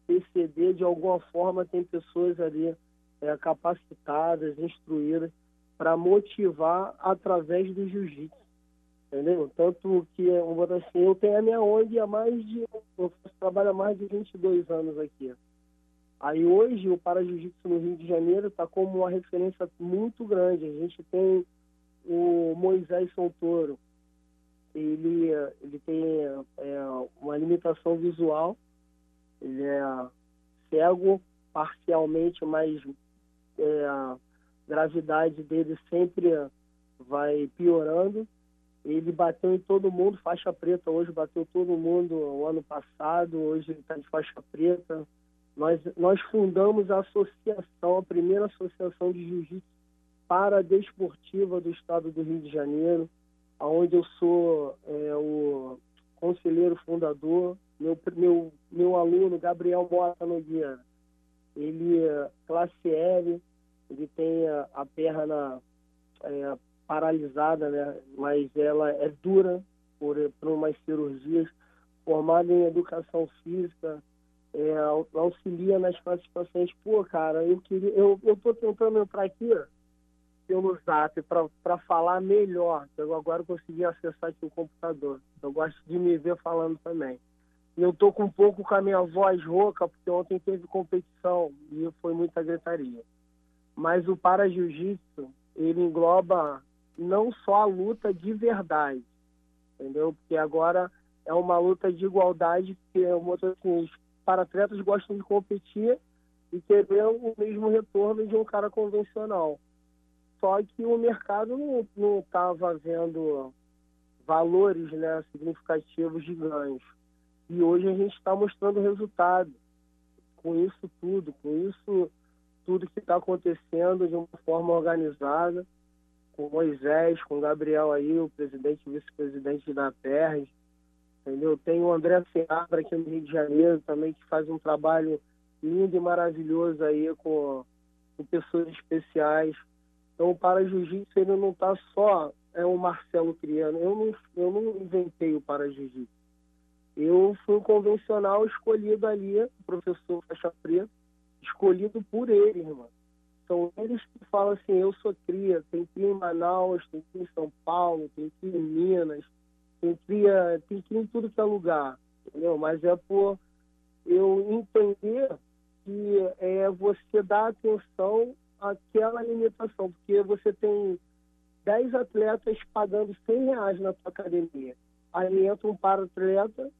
PCD de alguma forma tem pessoas ali é, capacitadas, instruídas para motivar através do jiu-jitsu entendeu? Tanto que, vou assim, eu tenho a minha ONG há mais de, eu trabalho há mais de 22 anos aqui. Aí hoje o Para Jiu-Jitsu no Rio de Janeiro está como uma referência muito grande. A gente tem o Moisés Sontoro, ele, ele tem é, uma limitação visual, ele é cego parcialmente, mas é, a gravidade dele sempre vai piorando. Ele bateu em todo mundo, faixa preta hoje, bateu todo mundo o ano passado, hoje ele está de faixa preta. Nós, nós fundamos a associação, a primeira associação de jiu-jitsu paradesportiva do estado do Rio de Janeiro, onde eu sou é, o conselheiro fundador. Meu, meu, meu aluno, Gabriel Mota Nogueira, ele é classe L, ele tem a, a perna é, paralisada, né? mas ela é dura por, por umas cirurgias, formada em educação física, é, auxilia nas classificações. Pô, cara, eu queria, eu, eu tô tentando entrar aqui pelo zap para falar melhor. Eu agora consegui acessar aqui o computador. Eu gosto de me ver falando também. E eu tô com um pouco com a minha voz rouca, porque ontem teve competição e foi muita gritaria. Mas o para jiu-jitsu, ele engloba não só a luta de verdade, entendeu? Porque agora é uma luta de igualdade, que assim, os para-atletas gostam de competir e querer o mesmo retorno de um cara convencional. Só que o mercado não estava vendo valores né, significativos de ganhos. E hoje a gente está mostrando resultado com isso tudo, com isso tudo que está acontecendo de uma forma organizada com Moisés, com Gabriel aí, o presidente e vice-presidente da PERS, entendeu? Tem o André Seabra aqui no Rio de Janeiro também, que faz um trabalho lindo e maravilhoso aí com, com pessoas especiais. Então, o Para Jiu-Jitsu, ele não está só é o Marcelo criando. Eu não, eu não inventei o Para Jiu-Jitsu. Eu fui um convencional escolhido ali, o professor Faixa Preta, escolhido por ele, irmão. São eles que falam assim, eu sou cria, tem cria em Manaus, tem cria em São Paulo, tem cria em Minas, tem cria, tem cria em tudo que é lugar, entendeu? Mas é por eu entender que é você dar atenção àquela limitação, porque você tem 10 atletas pagando 100 reais na sua academia. Aí entra um para-atleta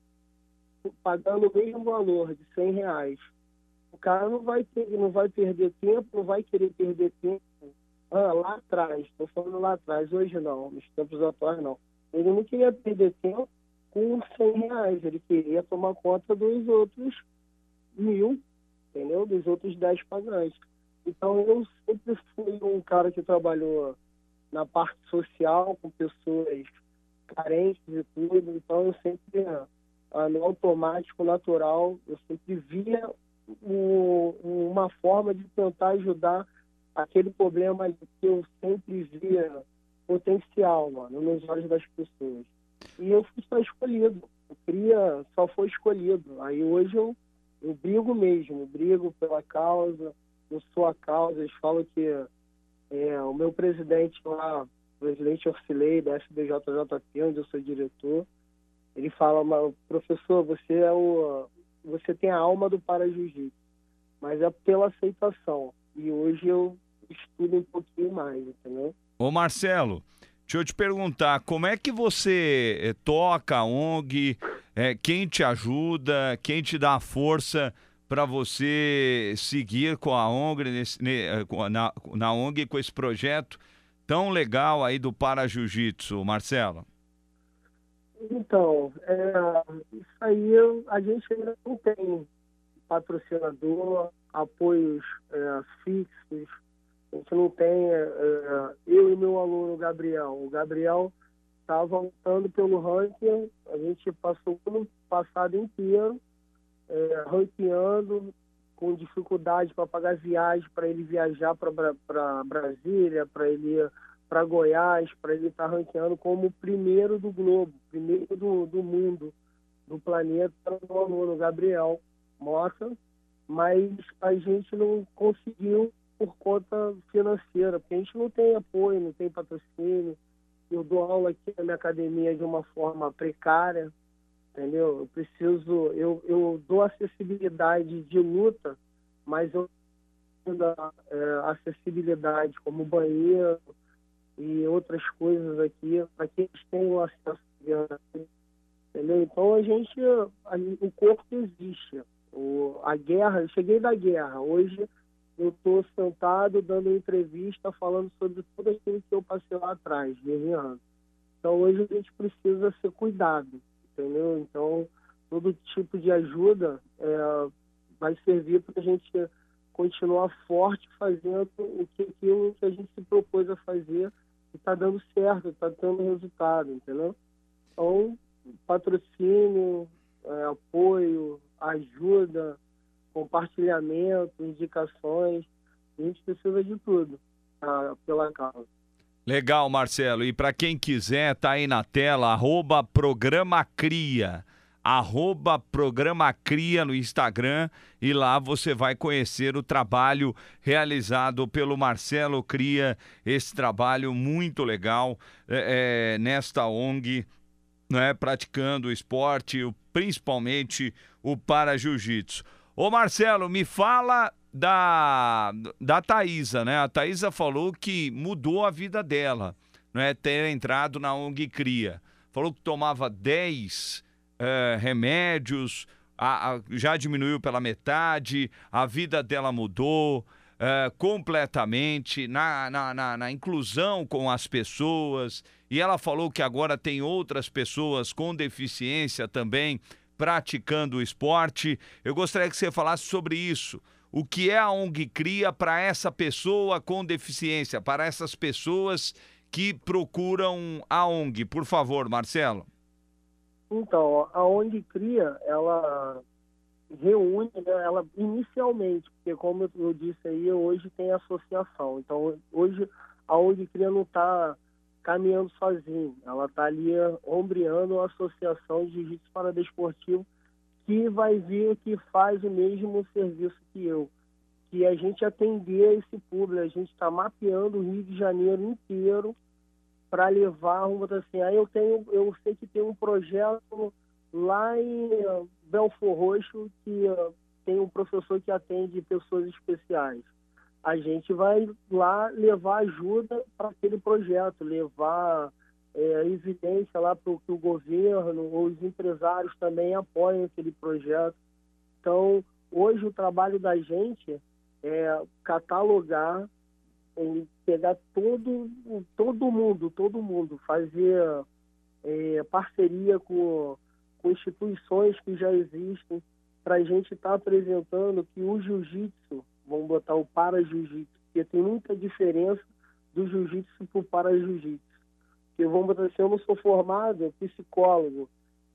pagando o mesmo valor de 100 reais o cara não vai ter, não vai perder tempo, não vai querer perder tempo. Ah, lá atrás, estou falando lá atrás, hoje não, nos tempos atuais não. Ele não queria perder tempo com 100 reais, ele queria tomar conta dos outros mil, entendeu? Dos outros 10 pagantes. Então eu sempre fui um cara que trabalhou na parte social, com pessoas carentes e tudo, então eu sempre, ah, no automático, natural, eu sempre via uma forma de tentar ajudar aquele problema que eu sempre via potencial, mano, nos olhos das pessoas. E eu fui só escolhido. O Cria só foi escolhido. Aí hoje eu, eu brigo mesmo, brigo pela causa, eu sou a causa. Eles falam que é, o meu presidente lá, o presidente Orcilei da SBJJP, onde eu sou diretor, ele fala, professor, você é o, você tem a alma do para-jiu-jitsu, mas é pela aceitação. E hoje eu estudo um pouquinho mais, entendeu? Ô Marcelo, deixa eu te perguntar, como é que você eh, toca a ONG, é, quem te ajuda, quem te dá a força para você seguir com a ONG, nesse, eh, na, na ONG com esse projeto tão legal aí do Para Jiu-Jitsu, Marcelo? Então, é, isso aí a gente ainda não tem patrocinador, apoios é, fixos. A gente não tem. é, é, eu e meu aluno Gabriel. O Gabriel estava lutando pelo ranking, a gente passou o ano passado inteiro é, ranqueando com dificuldade para pagar viagem, para ele viajar para Brasília, para ele para Goiás, para ele estar ranqueando como primeiro do globo, primeiro do, do mundo, do planeta, o aluno Gabriel Mota, mas a gente não conseguiu por conta financeira, porque a gente não tem apoio, não tem patrocínio. Eu dou aula aqui na minha academia de uma forma precária, entendeu? Eu preciso, eu, eu dou acessibilidade de luta, mas eu dou é, acessibilidade como banheiro e outras coisas aqui para que eles tenham acesso entendeu? Então a gente, a- o corpo existe. O, a guerra, eu cheguei da guerra, hoje eu estou sentado dando entrevista falando sobre tudo aquilo que eu passei lá atrás, guerreando. Então hoje a gente precisa ser cuidado, entendeu? Então todo tipo de ajuda é, vai servir para a gente continuar forte fazendo o que aquilo que a gente se propôs a fazer está dando certo, está dando resultado, entendeu? Então patrocínio, é, apoio, ajuda, compartilhamento, indicações, a gente precisa de tudo pela causa. Legal, Marcelo. E para quem quiser, tá aí na tela, arroba programa Cria. Arroba programa Cria no Instagram e lá você vai conhecer o trabalho realizado pelo Marcelo Cria, esse trabalho muito legal é, é, nesta ONG, né, praticando o esporte, principalmente o para jiu-jitsu. Ô Marcelo, me fala da, da Thaísa, né? A Thaísa falou que mudou a vida dela, né? Ter entrado na ONG Cria. Falou que tomava 10 eh, remédios, a- a- já diminuiu pela metade, a vida dela mudou eh, completamente na, na, na, na inclusão com as pessoas. E ela falou que agora tem outras pessoas com deficiência também praticando o esporte. Eu gostaria que você falasse sobre isso. O que é a ONG Cria para essa pessoa com deficiência, para essas pessoas que procuram a ONG? Por favor, Marcelo. Então, a ONG Cria, ela reúne, né, ela inicialmente, porque como eu disse aí, hoje tem associação. Então, hoje a ONG Cria não está caminhando sozinha, ela está ali ombreando a Associação de Jiu-Jitsu Paradesportivo, que vai vir que faz o mesmo serviço que eu, que a gente atender esse público, a gente está mapeando o Rio de Janeiro inteiro para levar, botar assim, aí eu tenho, eu sei que tem um projeto lá em eh, Belfor Roxo que eh, tem um professor que atende pessoas especiais. A gente vai lá levar ajuda para aquele projeto, levar eh, evidência lá para que o governo ou os empresários também apoiem aquele projeto. Então, hoje o trabalho da gente é catalogar em pegar todo, todo mundo, todo mundo, fazer é, parceria com, com instituições que já existem, para a gente estar apresentando que o jiu-jitsu, vamos botar o para-jiu-jitsu, porque tem muita diferença do jiu-jitsu para o para-jiu-jitsu. Vamos botar assim, eu não sou formado, psicólogo,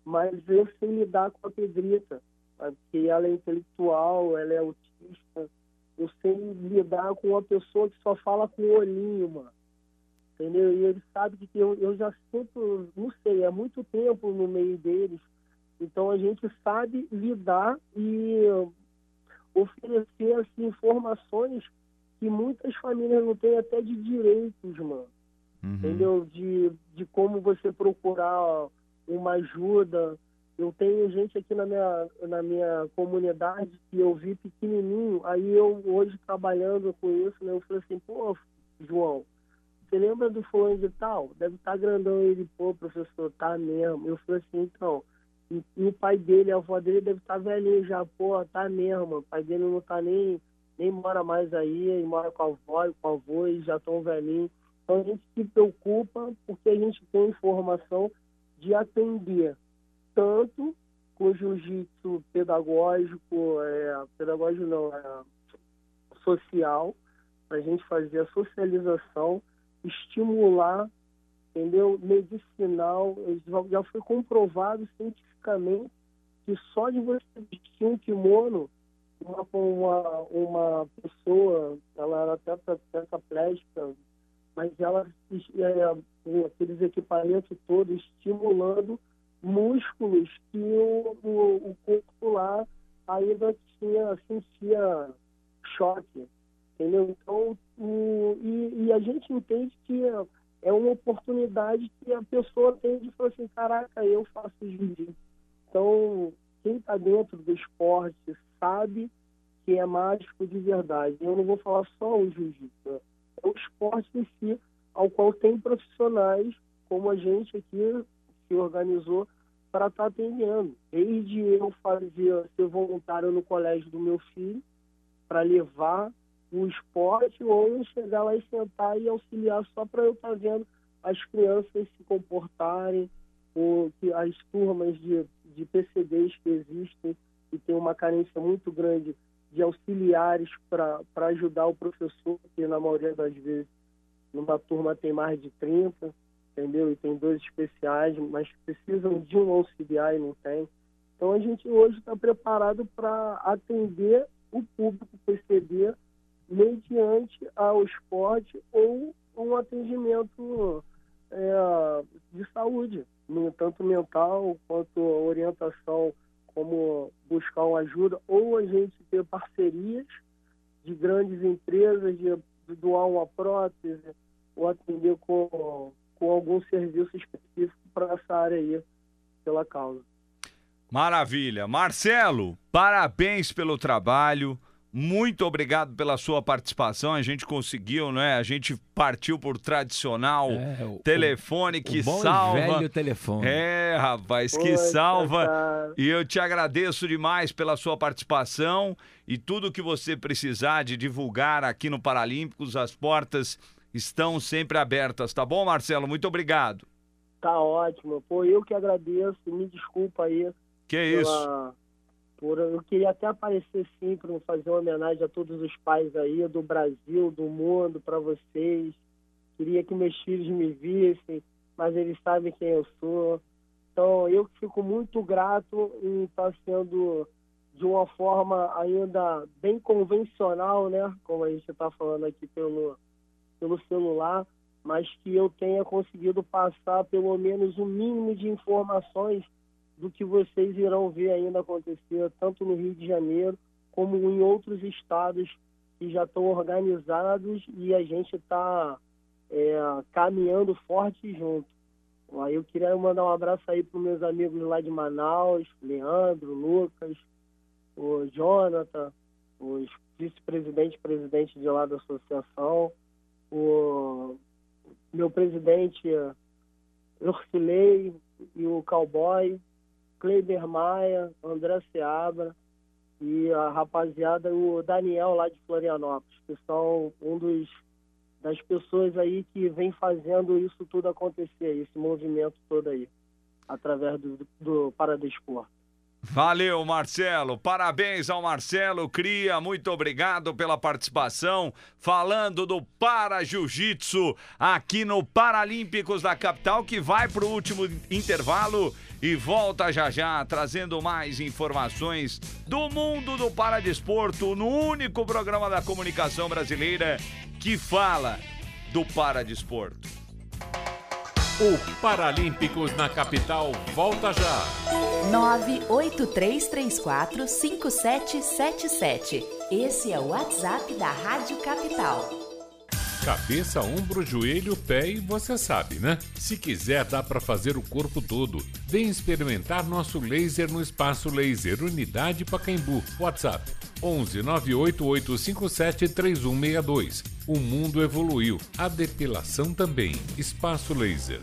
mas eu sei lidar com a pedrita, porque ela é intelectual, ela é autista, sei lidar com uma pessoa que só fala com o olhinho, mano. Entendeu? E ele sabe que eu, eu já sinto, não sei, há muito tempo no meio deles. Então a gente sabe lidar e oferecer assim, informações que muitas famílias não têm até de direitos, mano. Entendeu? De, de como você procurar uma ajuda. Eu tenho gente aqui na minha, na minha comunidade que eu vi pequenininho, aí eu hoje trabalhando com isso, né, eu falei assim, pô, João, você lembra do fulano de tal? Deve estar grandão ele, pô, professor, tá mesmo. Eu falei assim, então, e, e o pai dele, a avó dele deve estar velhinho já, pô, tá mesmo, o pai dele não tá nem, nem mora mais aí, mora com a avó com o avô e já tão velhinho. Então a gente se preocupa porque a gente tem informação de atender tanto com jiu-jitsu pedagógico, é, pedagógico não, é, social, para a gente fazer a socialização, estimular, entendeu? Medicinal, já- foi comprovado cientificamente que só de você vestir um kimono, uma, uma, uma pessoa, ela era tetra- tetraplégica, mas ela, é, com aqueles equipamentos todos, estimulando músculos que o, o, o corpo lá ainda tinha, sentia choque, entendeu? Então, o, e, e a gente entende que é, uma oportunidade que a pessoa tem de falar assim, caraca, eu faço jiu-jitsu. Então, quem está dentro do esporte sabe que é mágico de verdade. Eu não vou falar só o jiu-jitsu, é o esporte em si, ao qual tem profissionais como a gente aqui se organizou para estar atendendo. Desde eu fazer ser voluntário no colégio do meu filho, para levar o esporte, ou eu chegar lá e sentar e auxiliar só para eu estar vendo as crianças se comportarem, ou que as turmas de, de PCDs que existem e tem uma carência muito grande de auxiliares para ajudar o professor, que na maioria das vezes numa turma tem mais de 30, entendeu? E tem dois especiais, mas precisam de um auxiliar e não tem. Então a gente hoje está preparado para atender o público PCD mediante ao esporte ou um atendimento é, de saúde, tanto mental quanto orientação, como buscar uma ajuda, ou a gente ter parcerias de grandes empresas, de doar uma prótese, ou atender com, com algum serviço específico para essa área aí, pela causa. Maravilha. Marcelo, parabéns pelo trabalho. Muito obrigado pela sua participação. A gente conseguiu, né? A gente partiu por tradicional telefone que É, o bom e salva. velho telefone. É, rapaz, que Poxa, salva. cara. E eu te agradeço demais pela sua participação e tudo que você precisar de divulgar aqui no Paralímpicos, as portas estão sempre abertas, tá bom, Marcelo? Muito obrigado. Tá ótimo. Pô, eu que agradeço. Me desculpa aí. Que pela- Por, eu queria até aparecer sim para fazer uma homenagem a todos os pais aí do Brasil, do mundo, para vocês. Queria que meus filhos me vissem, mas eles sabem quem eu sou. Então, eu fico muito grato em estar sendo de uma forma ainda bem convencional, né? Como a gente está falando aqui pelo, pelo celular, mas que eu tenha conseguido passar pelo menos o mínimo de informações do que vocês irão ver ainda acontecer, tanto no Rio de Janeiro como em outros estados que já estão organizados e a gente está caminhando forte junto. Aí eu queria mandar um abraço aí para os meus amigos lá de Manaus, Leandro, Lucas, o Jonathan, os vice-presidente e presidente de lá da associação, o meu presidente Ursilei e o Cowboy, Kleiber Maia, André Seabra e a rapaziada, o Daniel lá de Florianópolis, que são um dos das pessoas aí que vem fazendo isso tudo acontecer, esse movimento todo aí, através do, do Paradesporto. Valeu, Marcelo. Parabéns ao Marcelo Cria. Muito obrigado pela participação. Falando do Para Jiu-Jitsu aqui no Paralímpicos da capital, que vai para o último intervalo e volta já já trazendo mais informações do mundo do paradesporto no único programa da comunicação brasileira que fala do paradesporto. O Paralímpicos na capital volta já. 983345777. Esse é o WhatsApp da Rádio Capital. Cabeça, ombro, joelho, pé e você sabe, né? Se quiser, dá para fazer o corpo todo. Vem experimentar nosso laser no Espaço Laser, Unidade Pacaembu. WhatsApp 11 98857 3162. O mundo evoluiu, a depilação também. Espaço Laser.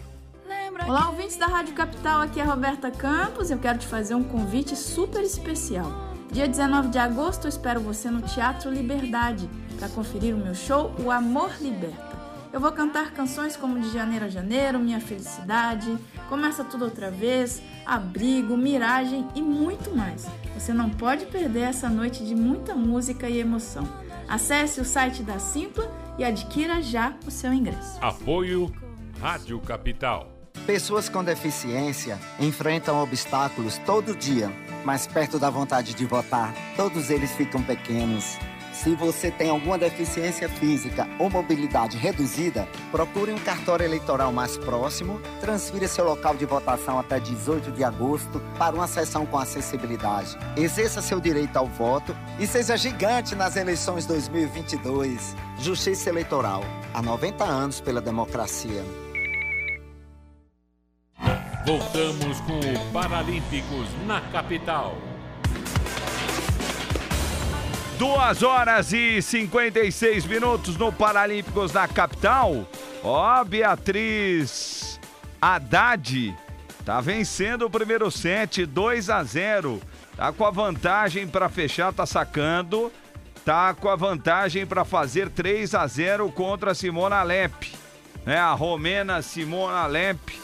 Olá, ouvintes da Rádio Capital, aqui é a Roberta Campos. Eu quero te fazer um convite super especial. Dia 19 de agosto, eu espero você no Teatro Liberdade para conferir o meu show O Amor Liberta. Eu vou cantar canções como De Janeiro a Janeiro, Minha Felicidade, Começa Tudo Outra Vez, Abrigo, Miragem e muito mais. Você não pode perder essa noite de muita música e emoção. Acesse o site da Simpla e adquira já o seu ingresso. Apoio Rádio Capital. Pessoas com deficiência enfrentam obstáculos todo dia, mas perto da vontade de votar, todos eles ficam pequenos. Se você tem alguma deficiência física ou mobilidade reduzida, procure um cartório eleitoral mais próximo, transfira seu local de votação até 18 de agosto para uma sessão com acessibilidade. Exerça seu direito ao voto e seja gigante nas eleições 2022. Justiça Eleitoral. Há 90 anos pela democracia. Voltamos com o Paralímpicos na capital. Duas horas e 56 minutos no Paralímpicos da capital. Ó, Beatriz Haddad tá vencendo o primeiro set 2 a 0. Tá com a vantagem para fechar, tá sacando. Tá com a vantagem para fazer 3 a 0 contra a Simona Alep. É a romena Simona Alep.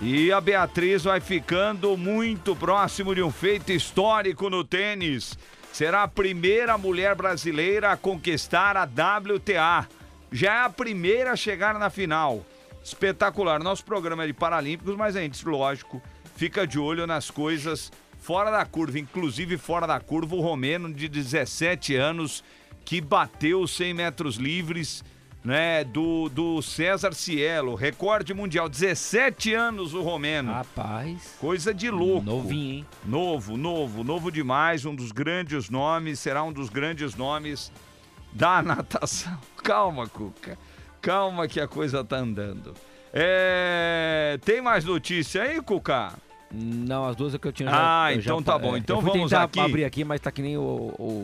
E a Beatriz vai ficando muito próximo de um feito histórico no tênis. Será a primeira mulher brasileira a conquistar a WTA. Já é a primeira a chegar na final. Espetacular. Nosso programa é de Paralímpicos, mas a gente, lógico, fica de olho nas coisas fora da curva. Inclusive, fora da curva, o romeno de 17 anos que bateu os 100 metros livres né, do, do César Cielo, recorde mundial, 17 anos o romeno. Rapaz. Coisa de louco. Novinho, hein? Novo, novo, novo demais, um dos grandes nomes, será um dos grandes nomes da natação. Calma, Cuca. Calma que a coisa tá andando. É... Tem mais notícia aí, Cuca? Não, as duas é que eu tinha Ah, eu então tá bom. é, Então vamos aqui. abrir aqui, mas tá que nem o,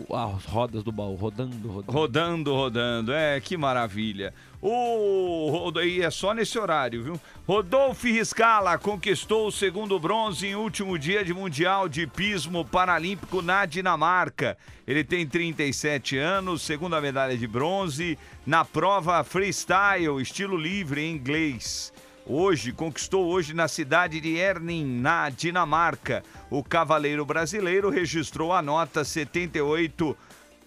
o- as rodas do baú, rodando, rodando. Rodando, rodando. É, que maravilha. O e é só nesse horário, viu? Rodolfo Riscala conquistou o segundo bronze em último dia de Mundial de Pismo Paralímpico na Dinamarca. Ele tem 37 anos, segunda medalha de bronze na prova freestyle, estilo livre em inglês. Hoje, conquistou hoje na cidade de Erning, na Dinamarca. O cavaleiro brasileiro registrou a nota 78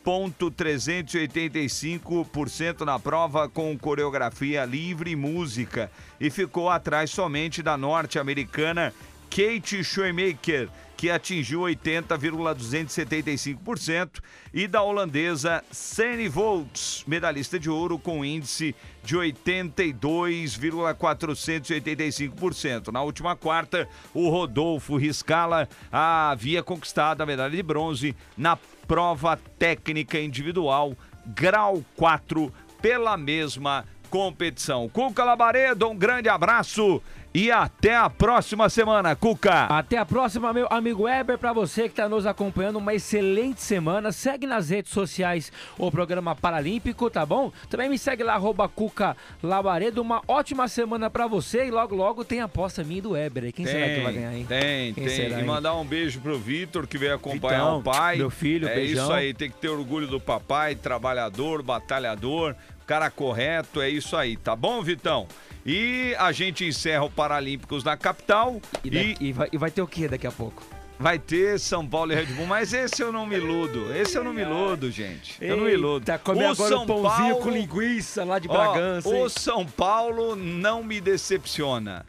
385% na prova com coreografia livre e música e ficou atrás somente da norte-americana Kate Schoemaker, que atingiu 80,275%, e da holandesa Sene Volts, medalhista de ouro com índice de 82,485%. Na última quarta, o Rodolfo Riscala havia conquistado a medalha de bronze na prova técnica individual grau 4 pela mesma competição. Cuca Labaredo, um grande abraço e até a próxima semana, Cuca. Até a próxima, meu amigo Weber, pra você que está nos acompanhando, uma excelente semana. Segue nas redes sociais o programa Paralímpico, tá bom? Também me segue lá, arroba Cuca Labaredo. Uma ótima semana pra você e logo, logo tem aposta minha e do Weber. aí. Quem será que vai ganhar, hein? Tem, Quem tem. será, e mandar um beijo pro Vitor, que veio acompanhar Vitão, o pai. meu filho, É beijão. isso aí, tem que ter orgulho do papai, trabalhador, batalhador, cara correto, é isso aí, tá bom, Vitão? E a gente encerra o Paralímpicos na capital E, e, e vai, e vai ter o que daqui a pouco? vai ter São Paulo e Red Bull, mas esse eu não me iludo, esse eu não me iludo, gente. Eu não me iludo. Eita, comer agora um pãozinho Paulo- com linguiça lá de Ó, Bragança. hein? o São Paulo não me decepciona.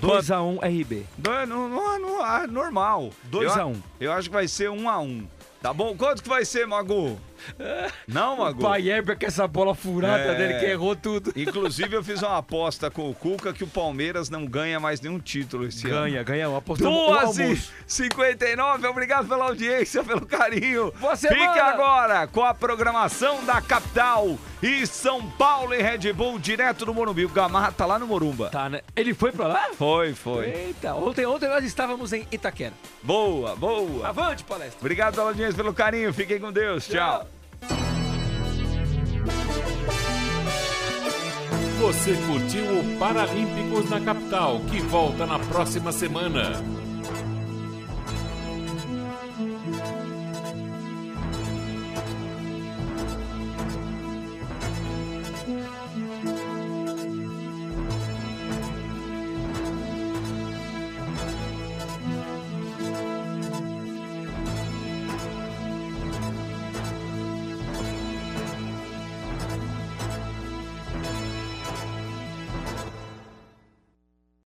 2x1 RB. Dois- No, no, no- ah, normal. Dois Eu- a um. Eu acho que vai ser um a um. Tá bom? Quanto que vai ser, Magu? Não, Magu? O pai Heber com essa bola furada É. dele que errou tudo. Inclusive, eu fiz uma aposta com o Cuca que o Palmeiras não ganha mais nenhum título esse ano. Ganha, ganha. Apostamos um Duas e almoço. 59, obrigado pela audiência, pelo carinho. Boa Fique agora com a programação da capital e São Paulo e Red Bull, direto do Morumbi. O Gamarra tá lá no Morumba. Tá, né? Ele foi pra lá? Foi, foi. Eita, ontem, ontem nós estávamos em Itaquera. Boa, boa. Avante, palestra. Obrigado pela audiência, pelo carinho. Fiquem com Deus. Tchau. Você curtiu o Paralímpicos na capital, que volta na próxima semana.